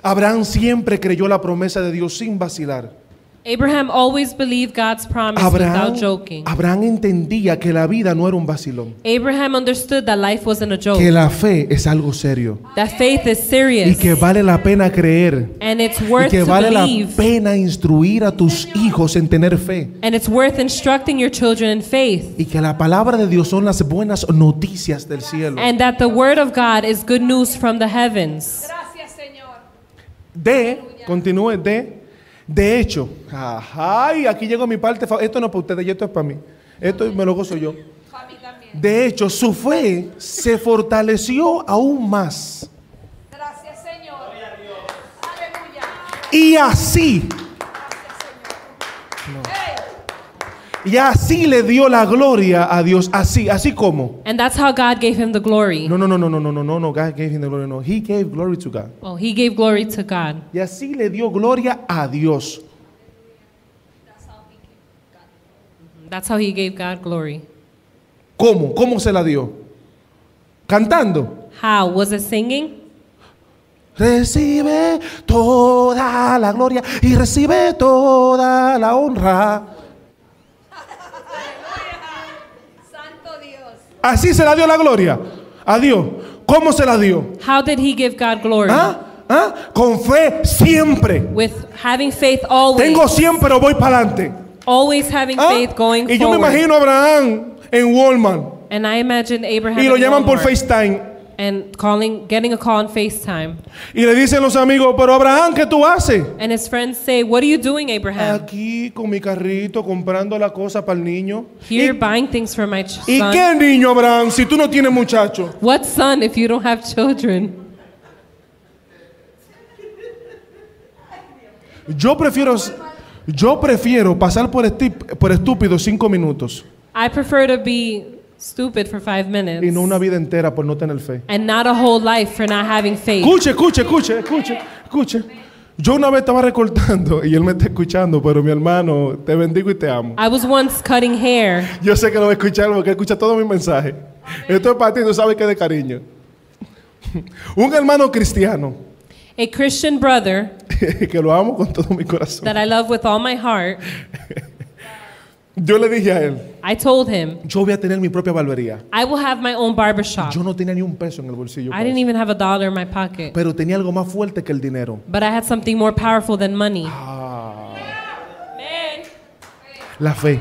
Abraham siempre creyó la promesa de Dios sin vacilar. Abraham always believed God's promise Abraham, without joking. Abraham entendía que la vida no era un vacilón. Abraham understood that life wasn't a joke, Que la fe es algo serio. that faith is Y serious, que vale la pena creer. and it's Y worth que to vale la pena instruir a tus hijos en tener fe. and it's worth instructing your children in faith, Y que la palabra de Dios son las buenas noticias del cielo. and that the word of God is good news from the heavens. Gracias, Señor. De, continúe, de, de hecho, ay, aquí llegó mi parte, esto no es para ustedes, y esto es para mí. Esto me lo gozo yo. De hecho, su fe se fortaleció aún más. Gracias, Señor. Aleluya. Y así, Hey. Y así le dio la gloria a Dios. Así, así como. And that's how God gave him the glory. No, no, no, no, no, no, no, no, no, God gave him the glory. No, he gave glory to God. Oh, he gave glory to God. Y así le dio gloria a Dios. That's how he gave God glory. ¿Cómo? ¿Cómo se la dio? Cantando. How? Was it singing? Recibe toda la gloria y recibe toda la honra. Santo Dios. Así se la dio la gloria a Dios. ¿Cómo se la dio? How did he give God glory? ¿Ah? ¿Ah? Con fe siempre. With having faith always. Tengo 100 pero voy para adelante. always having ¿Ah? faith going Y yo me imagino a Abraham en Walmart and I imagine Abraham y lo llaman por FaceTime and calling, getting a call on FaceTime. y le dicen los amigos, pero Abraham, ¿qué tú haces? And his friends say, What are you doing, Abraham? Aquí con mi carrito comprando la cosa para el niño. Here ¿Y, buying things for my ch- y son. qué niño, Abraham, si tú no tienes muchacho? What son if you don't have children? Yo prefiero, yo prefiero pasar por, esti- por estúpido cinco minutos I prefer to be stupid for five minutes y no una vida entera por no tener fe. and not a whole life for not having faith. Escuche, escuche, escuche, escuche, escuche. Yo una vez estaba recortando y él me está escuchando, pero mi hermano, te bendigo y te amo. I was once cutting hair. Yo sé que lo va a escuchar porque escucha todo mi mensaje. Esto es para ti, tú sabes que es de cariño. Un hermano cristiano, A Christian brother que lo amo con todo mi corazón. that I love with all my heart, Yo le dije a él, I told him, yo voy a tener mi propia barbería. I will have my own barbershop. Yo no tenía ni un peso en el bolsillo. I didn't eso. even have a dollar in my pocket, Pero tenía algo más fuerte que el dinero. but I had something more powerful than money. La fe.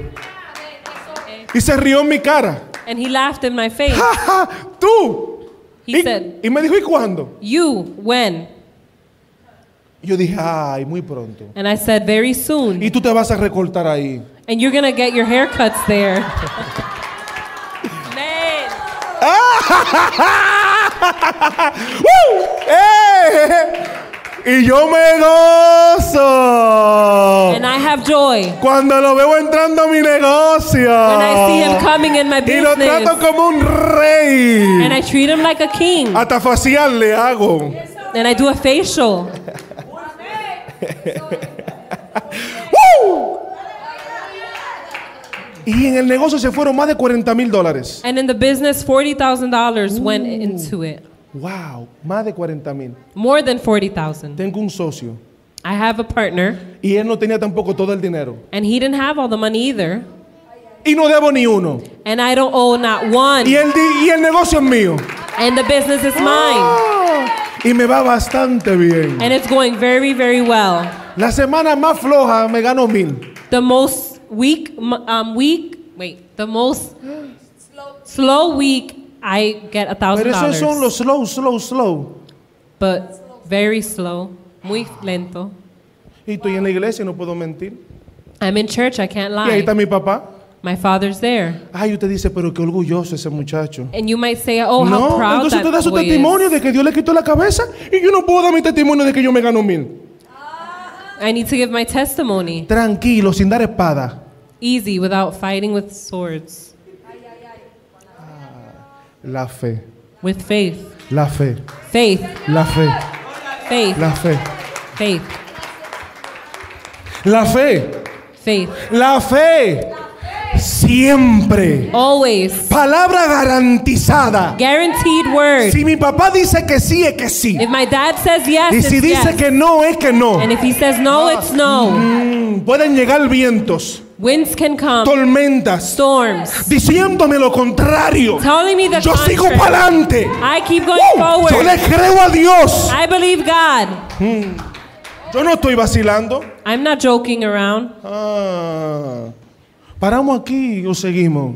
Y se rió en mi cara. And he laughed in my face. ¡Ja, ja! ¡Tú! He y, said, y me dijo, ¿y cuándo? You, when? Yo dije, ay, muy pronto. And I said, Very soon. Y tú te vas a recortar ahí. And you're gonna get your haircuts there. Man. ¡Uh! ¡Eh! Y yo me gozo. And I have joy Cuando lo veo entrando a mi negocio. when I see him coming in my y lo trato business. como un rey. And I treat him like a king. Hasta facial le hago. And I do a facial. Y en el negocio se fueron más de 40 mil dólares. And in the business, $40,000 went into it. Wow, más de 40 mil. More than 40,000. Tengo un socio I have a partner, y él no tenía tampoco todo el dinero. and he didn't have all the money either. Y no debo ni uno. And I don't owe not one. Y el, y el negocio es mío. And the business is mine. Ah, Y me va bastante bien. And it's going very, very well. La semana más floja me gano mil. The most weak, um, week, wait, the most slow week, I get a thousand Pero esos son dollars. los slow, slow, slow. But very slow, muy lento. Y estoy en la iglesia y no puedo mentir. I'm in church, I can't Y ahí lie. está mi papá. My father's there. Ay, usted dice, pero qué orgulloso ese muchacho. And you might say, oh, how no, proud entonces that usted da su boy testimonio is. de que Dios le quitó la cabeza y yo no puedo dar mi testimonio de que yo me gano mil. I need to give my testimony. Tranquilo, sin dar espada. Easy, without fighting with swords. Ah, la fe, With faith. la fe, Faith. la fe, Faith. la fe, Faith. la fe, Faith. la fe. Siempre. Always. Palabra garantizada. Guaranteed word. Si mi papá dice que sí, es que sí. If my dad says yes, Y si it's dice yes. que no, es que no. And if he says no, it's no. Mm, pueden llegar vientos, Winds can come. tormentas, Storms. diciéndome lo contrario. Telling me the Yo sigo contrary. para adelante. I keep going Yo forward. le creo a Dios. I believe God. Yo no estoy vacilando. I'm not joking around. Ah, ¿Paramos aquí o seguimos?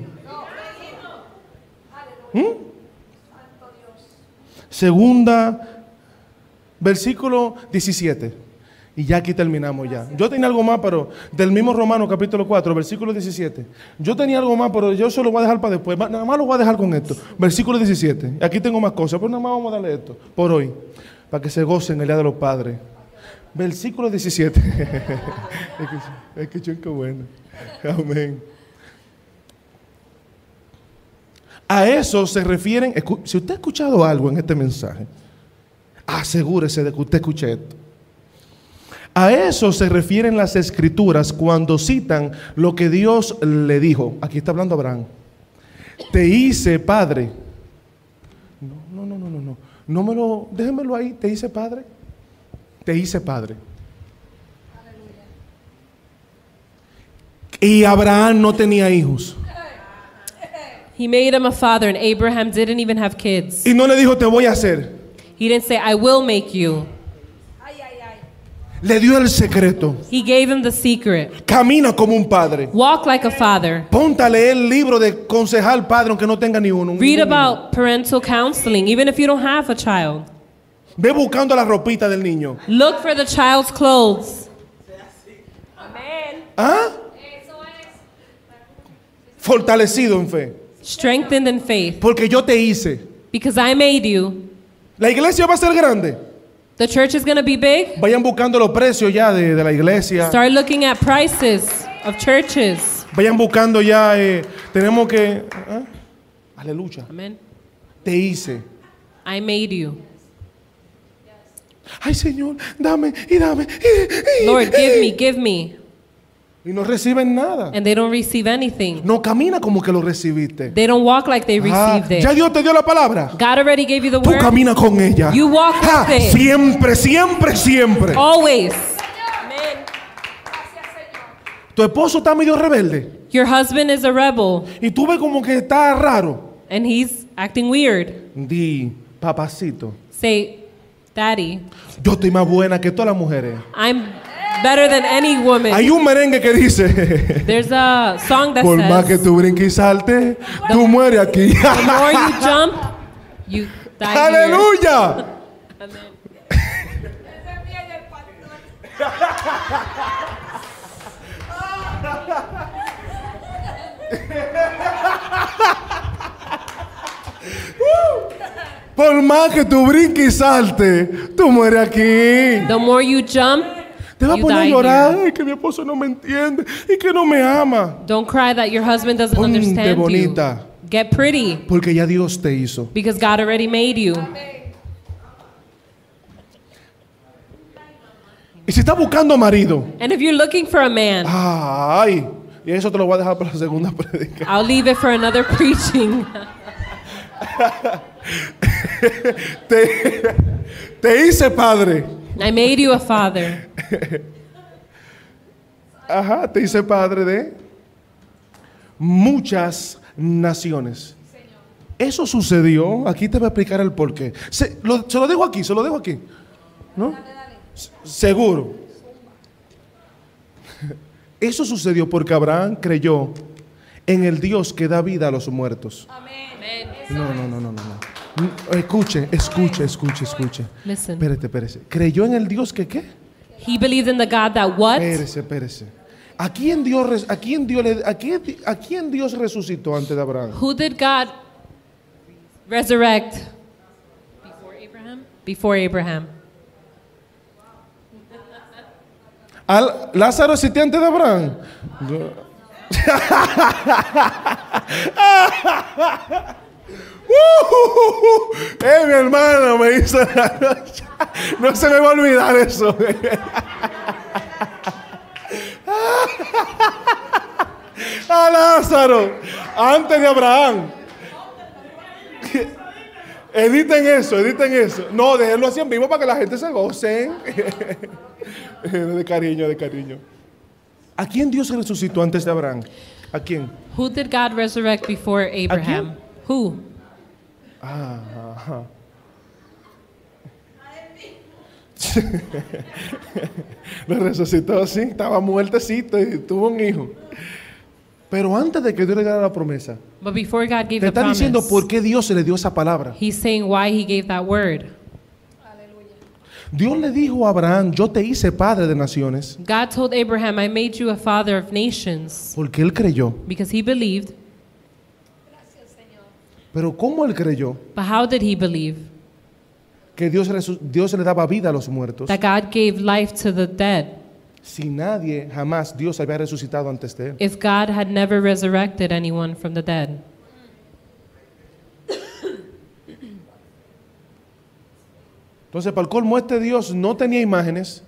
¿Mm? Segunda, versículo 17. Y ya aquí terminamos ya. Yo tenía algo más, pero del mismo Romano capítulo 4, versículo 17. Yo tenía algo más, pero yo se lo voy a dejar para después. Nada más lo voy a dejar con esto. Versículo 17. Aquí tengo más cosas, pero nada más vamos a darle esto por hoy. Para que se gocen el día de los padres. Versículo 17. es que, es bueno. Amén. A eso se refieren. Si usted ha escuchado algo en este mensaje, asegúrese de que usted escuche esto. A eso se refieren las escrituras cuando citan lo que Dios le dijo. Aquí está hablando Abraham. Te hice padre. No, no, no, no, no, no. No me lo, déjemelo ahí, te hice padre. Te hice padre. Y Abraham no tenía hijos. He made him a father, and Abraham didn't even have kids. Y no le dijo, te voy a hacer. He didn't say, I will make you. Ay, ay, ay. Le dio el secreto. He gave him the secret. Camina como un padre. Walk like a father. Ponte a leer el libro de concejal padre, aunque no tenga ni uno. un- Read ningún niño. about parental counseling, even if you don't have a child. Ve buscando la ropita del niño. Look for the child's clothes. ¿Ah? Fortalecido en fe. Strengthened in faith. Porque yo te hice. Because I made you. La iglesia va a ser grande. The church is going to be big. Vayan buscando los precios ya de, de la iglesia. Start looking at prices of churches. Vayan buscando ya. eh, tenemos que. ¿ah? Aleluya. Amen. Te hice. I made you. Ay, Señor, dame y dame. y- y- Lord, give me, give me. Y no reciben nada. And they don't receive anything. No camina como que lo recibiste. They don't walk like they Ah, received ya it. Dios te dio la palabra. God already gave you the Tú word. camina con ella. You walk Ah, with it. siempre, siempre, siempre. Always. Tu esposo está medio rebelde. Your husband is a rebel Y tú ves como que está raro. and he's acting weird. Di, papacito, Say, Daddy, yo estoy más buena que todas las mujeres. I'm better than any woman. Hay un merengue que dice, There's a song that por más que says, tú brinques y saltes, tú mueres aquí. the more you jump, you die here. Aleluya. Por más que tú brinques y saltes, tú mueres aquí. The more you jump, Te vas a poner a llorar, ay, que mi esposo no me entiende y que no me ama. Don't cry that your husband doesn't Ponte understand bonita. you. Get pretty Porque ya Dios te hizo. because God already made you. Y si estás buscando marido, And if you're looking for a man, ay, y eso te lo voy a dejar para la segunda predica. I'll leave it for another preaching. Te, te hice padre. I made you a father. Ajá, te hice padre de muchas naciones. Eso sucedió, aquí te voy a explicar el porqué. Se lo, se lo dejo aquí, se lo dejo aquí. ¿No? Seguro. Eso sucedió porque Abraham creyó en el Dios que da vida a los muertos. No, no, no, no, no. no. Mm, Escuche, escuche, escuche, escuche. Listen. Espérate, espérate. ¿Creyó en el Dios que qué? He believed in the God that what? Espérese, espérese. ¿A quién Dios, a quién Dios, le- a quién, a quién Dios resucitó antes de Abraham? Who did God resurrect? Before Abraham? Before Abraham. ¿Al- ¿Lázaro existía antes de Abraham? Uh, eh, mi hermano me hizo la noche. No se me va a olvidar eso. A Lázaro, antes de Abraham. Editen eso, editen eso. No, déjenlo así en vivo para que la gente se goce. de cariño, de cariño. ¿A quién Dios resucitó antes de Abraham? ¿A quién? Who did God resurrect before Abraham? Who? Ajá. Lo resucitó, sí, estaba muertecito y tuvo un hijo. Pero antes de que Dios le diera la promesa, But before God te gave the está promise, diciendo por qué Dios se le dio esa palabra. He's saying why He gave that word. Dios le dijo a Abraham, yo te hice padre de naciones, God told Abraham, I made you a father of nations porque él creyó. because he believed. Pero ¿cómo él creyó But how did he believe? que Dios, resu- Dios le daba vida a los muertos? That God gave life to the dead. Si nadie, jamás Dios había resucitado antes de él. If God had never resurrected anyone from the dead. Entonces, para el colmo, este Dios no tenía imágenes.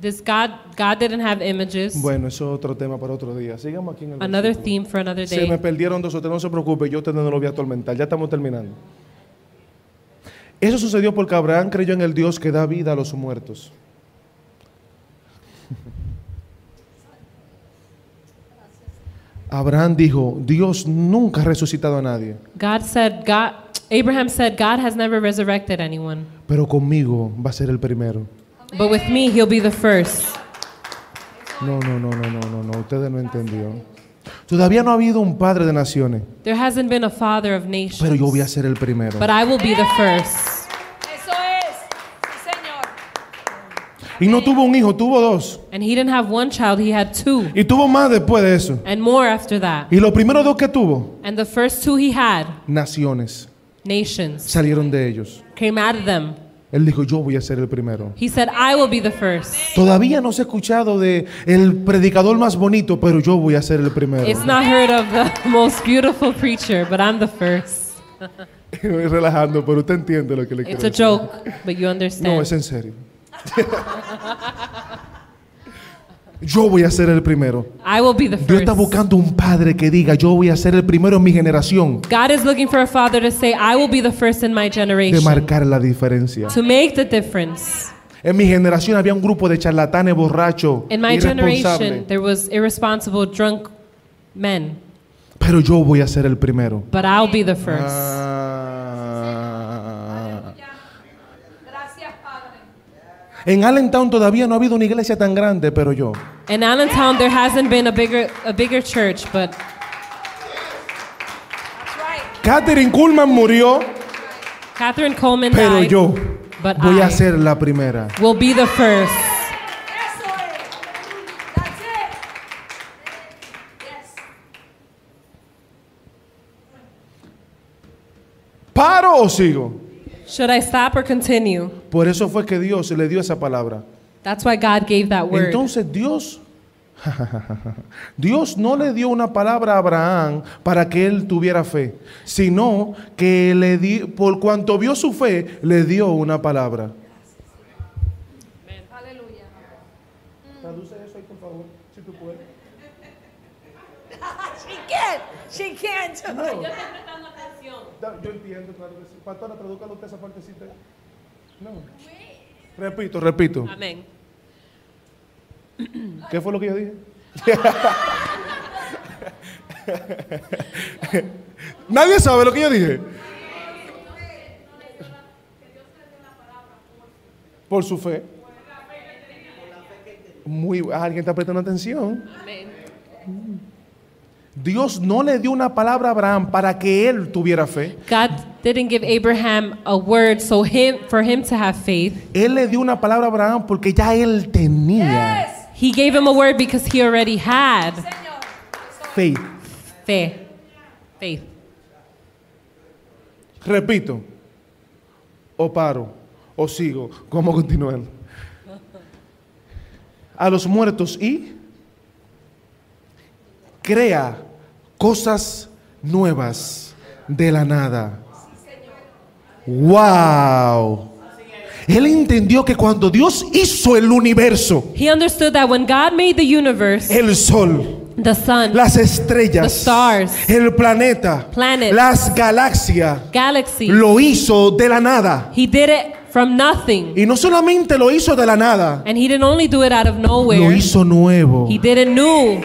This God, God didn't have images. Bueno, eso es otro tema para otro día. Sigamos aquí en el Another versículo. theme for another Se me day. perdieron dos o tres, no se preocupe, yo te no lo voy a atormentar. Ya estamos terminando. Eso sucedió porque Abraham creyó en el Dios que da vida a los muertos. Abraham dijo, Dios nunca ha resucitado a nadie, God said, God, Abraham said, God has never resurrected anyone, pero conmigo va a ser el primero. But with me, he'll be the first. No, no, no, no, no, no, no, ustedes no entendieron. Todavía no ha habido un padre de naciones, There hasn't been a father of nations, pero yo voy a ser el primero. but I will be the first. Eso es. Sí, Señor. Y no tuvo un hijo, tuvo dos. And he didn't have one child, he had two, Y tuvo más después de eso. and more after that. Y los primeros dos que tuvo, And the first two he had, naciones, nations, salieron de ellos. came out of them. Él dijo, yo voy a ser el primero. He said, I will be the first. Todavía no se ha escuchado de el predicador más bonito, pero yo voy a ser el primero. It's not heard of the most beautiful preacher, but I'm the first. Relajando, pero usted entiende lo que le quiero It's a decir. joke, but you No, understand. es en serio. yo voy a ser el primero. I will be the Dios está first. buscando un padre que diga, yo voy a ser el primero en mi generación God is looking for a father to say, I will be the first in my de generation. marcar la diferencia. To make the difference. En mi generación había un grupo de charlatanes borrachos, In my generation, irresponsables, there was irresponsible, drunk men, pero yo voy a ser el primero. but I'll be the first. Ah. Gracias, Padre. En Allentown todavía no ha habido una iglesia tan grande, pero yo. In Allentown, there hasn't been a bigger, a bigger church, but. Catherine Kuhlman murió, Catherine Coleman pero died, yo but voy I a ser la primera. will be the first. ¿Paro o sigo? Should I stop or continue? Por eso fue que Dios le dio esa palabra. That's why God gave that word. Entonces Dios, Dios no le dio una palabra a Abraham para que él tuviera fe, sino que le di, por cuanto vio su fe, le dio una palabra. Aleluya. Traduce eso ahí, por favor, si tú puedes. She can't. She can't. Yo entiendo, claro que sí. Pastora, tradúcalo usted esa partecita. No. Repito, repito. Amén. ¿Qué fue lo que yo dije? Nadie sabe lo que yo dije. Por su fe. Muy, alguien está prestando atención. Dios no le dio una palabra a Abraham para que él tuviera fe. God didn't give Abraham a word so him for him to have faith. Él le dio una palabra a Abraham porque ya él tenía Yes. He gave him a word because he already had Señor. fe. Faith. Repito, o paro, o sigo. ¿Cómo continuar? A los muertos y crea cosas nuevas de la nada. ¡Wow! Él entendió que cuando Dios hizo el universo, He understood that when God made the universe, el sol, the sun, las estrellas, The stars, el planeta, planets, las galaxias, galaxy, lo hizo de la nada. he did it from nothing. Y no solamente lo hizo de la nada, And he didn't only do it out of lo nowhere. hizo nuevo. He did it new.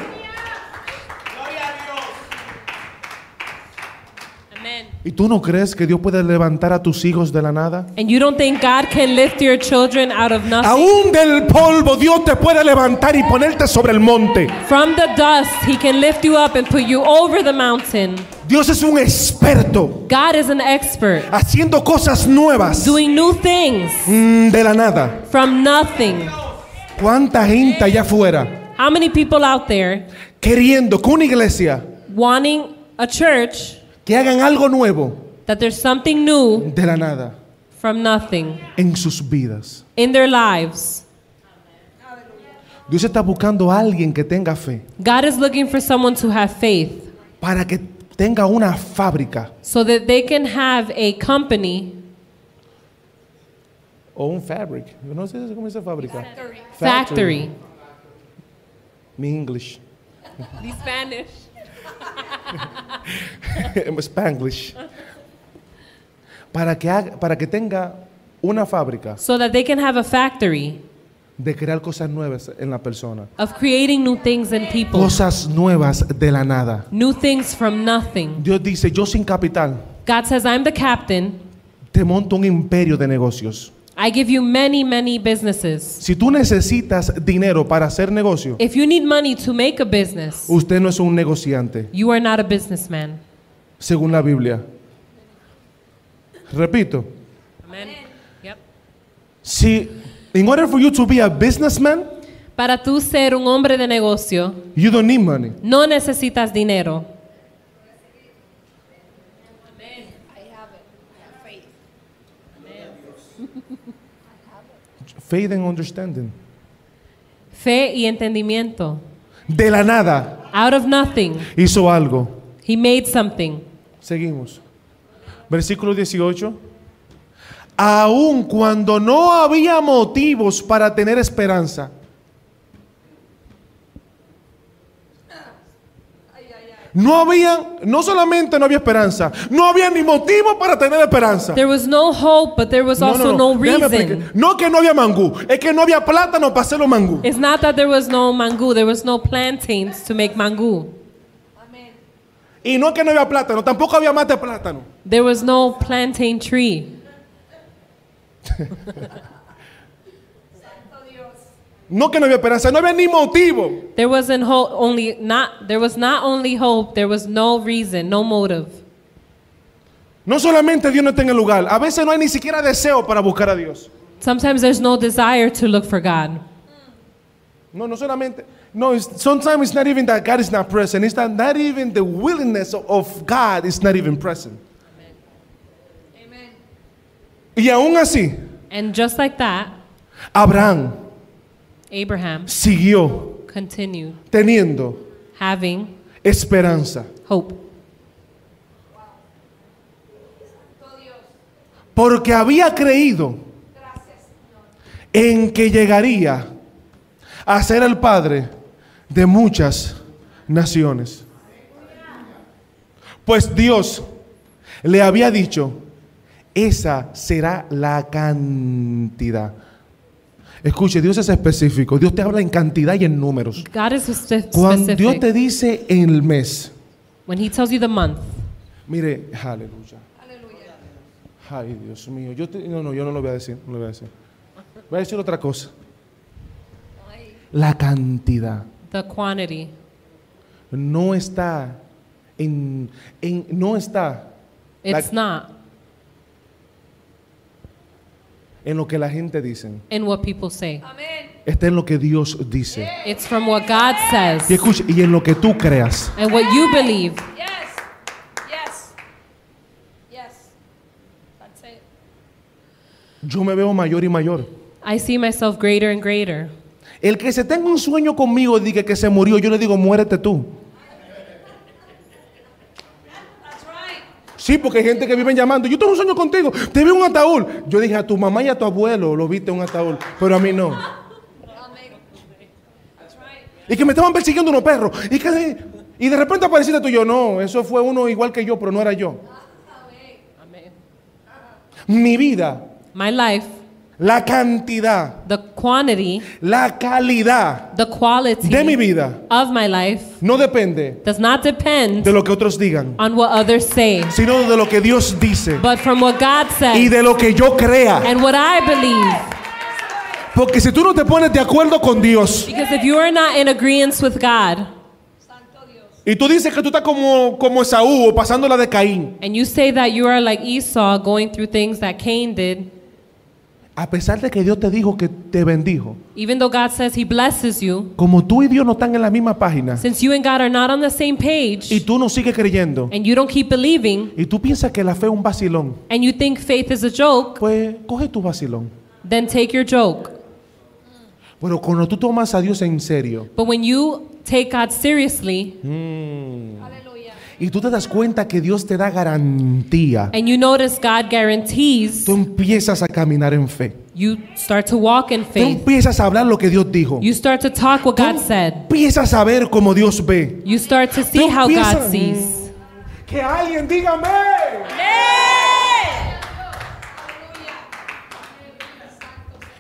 Amen. ¿Y tú no crees que Dios puede levantar a tus hijos de la nada? And you don't think God can lift your children out of nothing? Aún del polvo Dios te puede levantar y ponerte sobre el monte. From the dust, he can lift you up and put you over the mountain. Dios es un experto God is an expert, haciendo cosas nuevas doing new things mm, de la nada. from nothing. ¿Cuánta gente allá afuera How many people out there queriendo que una iglesia wanting a church que hagan algo nuevo that there's something new de la nada from nothing en sus vidas? in their lives? Dios está buscando a alguien que tenga fe God is looking for someone to have faith para que tenga una fábrica so that they can have a company, o un fabric. Yo no sé cómo dice fábrica. factory. Mi English. The Spanish. Spanglish. para que, haga- para que tenga una fábrica so that they can have a factory de crear cosas nuevas en la persona. of creating new things in people, Cosas nuevas de la nada. new things from nothing. Dios dice, yo sin capital God says, I'm the captain. te monto un imperio de negocios. I give you many, many businesses. Si tú necesitas dinero para hacer negocio, If you need money to make a business, usted no es un negociante, you are not a businessman. según la Biblia. Repito, Amen. Yep. si in order for you to be a businessman, Para tú ser un hombre de negocio, you don't need money. no necesitas dinero. Faith and understanding. Fe y entendimiento. De la nada Out of nothing, hizo algo. he made something. Seguimos. Versículo 18. Aun cuando no había motivos para tener esperanza. No había, no solamente no había esperanza, no había ni motivo para tener esperanza. There was no hope, but there was also no, déjame reason. explicar. No que no había mangú, es que no había plátano para hacer los mangú. It's not that there was no mango, there was no plantains to make mango. Y no que no había plátano, tampoco había mate plátano. There was no plantain tree. No que no había esperanza, no había ni motivo. There wasn't hope only not there was not only hope, there was no reason, no motive. No solamente Dios no está en el lugar, a veces no hay ni siquiera deseo para buscar a Dios. Sometimes there's no desire to look for God. No, no solamente. No, it's, sometimes it's not even that God is not present. It's that not even the willingness of, of God is not even present. Y aún así, And just like that, Abraham Abraham siguió continued teniendo having esperanza. hope Porque había creído en que llegaría a ser el padre de muchas naciones. Pues Dios le había dicho, esa será la cantidad. Escuche, Dios es específico. Dios te habla en cantidad y en números. God is spe- Cuando Dios specific. te dice en el mes, When he tells you the month, mire, aleluya. Ay, Dios mío. Yo te- no, no, yo no lo voy a decir. No lo voy a decir. Voy a decir otra cosa. La cantidad the quantity no está en, en- no está it's not en lo que la gente dice. in what people say. Está en lo que Dios dice. It's from what God says Y escuche, y en lo que tú creas. and what you believe. Yes. Yes. Yes. That's it. Yo me veo mayor y mayor. I see myself greater and greater. El que se tenga un sueño conmigo diga que se murió, yo le digo, muérete tú. That's right. Sí, porque hay gente que vive llamando. Yo tengo un sueño contigo. Te vi un ataúd. Yo dije a tu mamá y a tu abuelo lo viste en un ataúd, pero a mí no. Y que me estaban persiguiendo unos perros. Y que y de repente apareciste tú y yo. No, eso fue uno igual que yo, pero no era yo. Mi vida, My life, la cantidad, the quantity, la calidad the quality de mi vida of my life no depende does not depend de lo que otros digan, on what others say, sino de lo que Dios dice but from what God y says de lo que yo crea. and what I believe. Porque si tú no te pones de acuerdo con Dios Because if you are not in agreement with God y tú dices que tú estás como, como Esaú o pasando la de Caín, and you say that you are like Esau going through things that Cain did, a pesar de que Dios te dijo que te bendijo, even though God says he blesses you, como tú y Dios no están en la misma página since you and God are not on the same y page tú no sigues creyendo and you don't keep believing y tú piensas que la fe es un vacilón, and you think faith is a joke, pues coge tu vacilón. then take your joke. Pero cuando tú tomas a Dios en serio But when you take God seriously Aleluya. Y tú te das cuenta que Dios te da garantía, and you notice God guarantees, tú empiezas a caminar en fe. you start to walk in Tú faith. empiezas a hablar lo que Dios dijo. You start to talk what Tú God said. empiezas a ver como Dios ve. You start to see Tú how God sees. Que alguien dígame.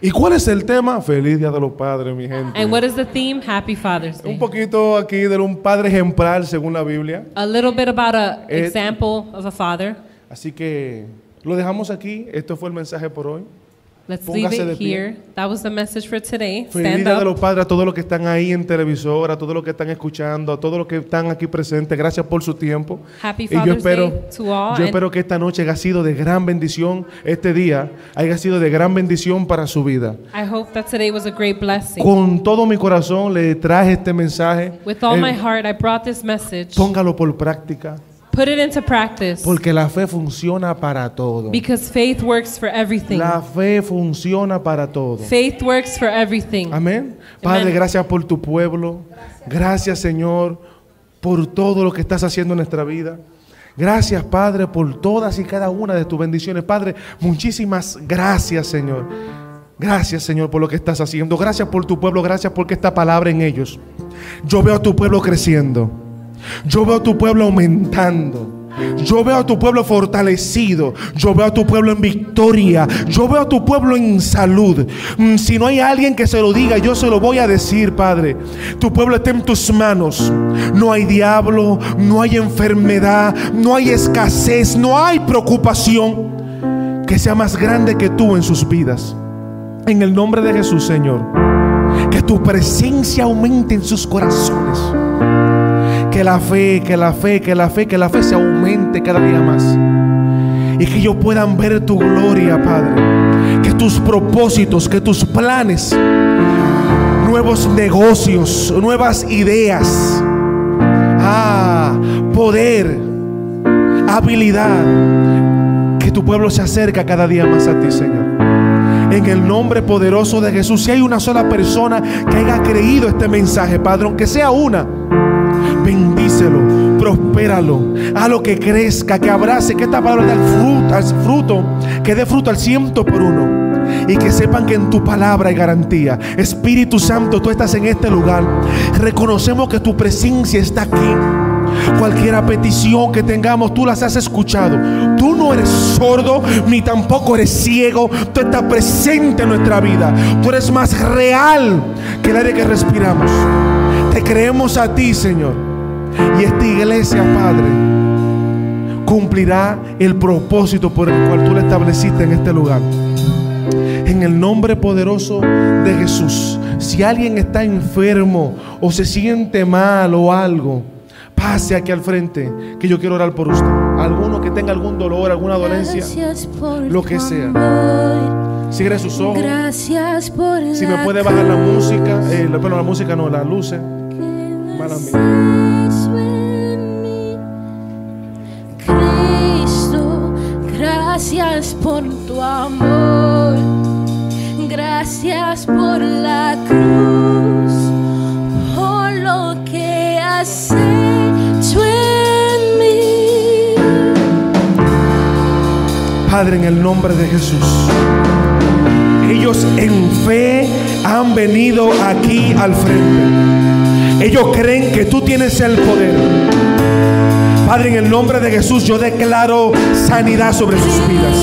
¿Y cuál es el tema? Feliz Día de los Padres, mi gente. And what is the theme? Happy Father's Day. Un poquito aquí de un padre ejemplar según la Biblia. A little bit about an Eh, example of a father. Así que lo dejamos aquí. Esto fue el mensaje por hoy. Let's Póngase leave de it pie. here. That was the message for today. Feliz Stand Día de up. los Padres a todos los que están ahí en televisor, a todos los que están escuchando, a todos los que están aquí presentes. Gracias por su tiempo. Happy y yo Father's espero, Day to all, yo and- espero que esta noche haya sido de gran bendición, este día haya sido de gran bendición para su vida. I hope that today was a great blessing. Con todo mi corazón le traje este mensaje. With all Eh, my heart, I brought this message. Póngalo por práctica, Put it into practice. porque la fe funciona para todo. Because faith works for everything. La fe funciona para todo. Faith works for everything. Amén. Padre, gracias por tu pueblo. Gracias, Señor, por todo lo que estás haciendo en nuestra vida. Gracias, Padre, por todas y cada una de tus bendiciones. Padre, muchísimas gracias, Señor. Gracias, Señor, por lo que estás haciendo. Gracias por tu pueblo. Gracias porque esta palabra en ellos. Yo veo a tu pueblo creciendo. Yo veo a tu pueblo aumentando. Yo veo a tu pueblo fortalecido. Yo veo a tu pueblo en victoria. Yo veo a tu pueblo en salud. Mm, Si no hay alguien que se lo diga, yo se lo voy a decir, Padre. Tu pueblo está en tus manos. No hay diablo, no hay enfermedad, no hay escasez, no hay preocupación que sea más grande que tú en sus vidas. En el nombre de Jesús, Señor. Que tu presencia aumente en sus corazones que la fe, que la fe, que la fe, que la fe se aumente cada día más. Y que ellos puedan ver tu gloria, Padre. Que tus propósitos, que tus planes, nuevos negocios, nuevas ideas, ah, poder, habilidad, que tu pueblo se acerca cada día más a ti, Señor. En el nombre poderoso de Jesús, si hay una sola persona que haya creído este mensaje, Padre, aunque sea una, bendícelo, prospéralo, a lo que crezca, que abrace, que esta palabra dé fruto, fruto, que dé fruto al ciento por uno. Y que sepan que en tu palabra hay garantía. Espíritu Santo, tú estás en este lugar. Reconocemos que tu presencia está aquí. Cualquier petición que tengamos, tú las has escuchado. Tú no eres sordo, ni tampoco eres ciego. Tú estás presente en nuestra vida. Tú eres más real que el aire que respiramos. Te creemos a ti, Señor. Y esta iglesia, Padre, cumplirá el propósito por el cual tú la estableciste en este lugar. En el nombre poderoso de Jesús. Si alguien está enfermo o se siente mal o algo, pase aquí al frente que yo quiero orar por usted. Alguno que tenga algún dolor, alguna dolencia, lo que sea. cierre sus ojos. Gracias por Si me puede bajar la música, eh, la- música no, las luces. Mala. Cristo, gracias por tu amor. Gracias por la cruz, por lo que has Padre, en el nombre de Jesús. Ellos en fe han venido aquí al frente. Ellos creen que tú tienes el poder. Padre, en el nombre de Jesús yo declaro sanidad sobre sus vidas.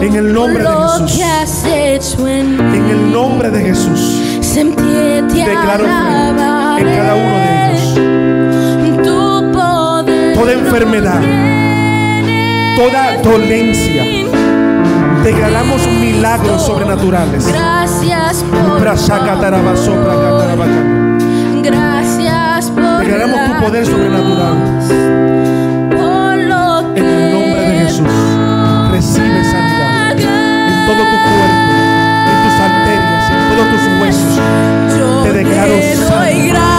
En el nombre de Jesús. en el nombre de Jesús. Declaro fe en cada uno de ellos. Toda enfermedad, toda dolencia. Declaramos milagros sobrenaturales. Gracias por. Gracias por Declaramos tu poder sobrenatural. En el nombre de Jesús, recibe sanidad en todo tu cuerpo, en tus arterias, en todos tus huesos. Yo Te declaro te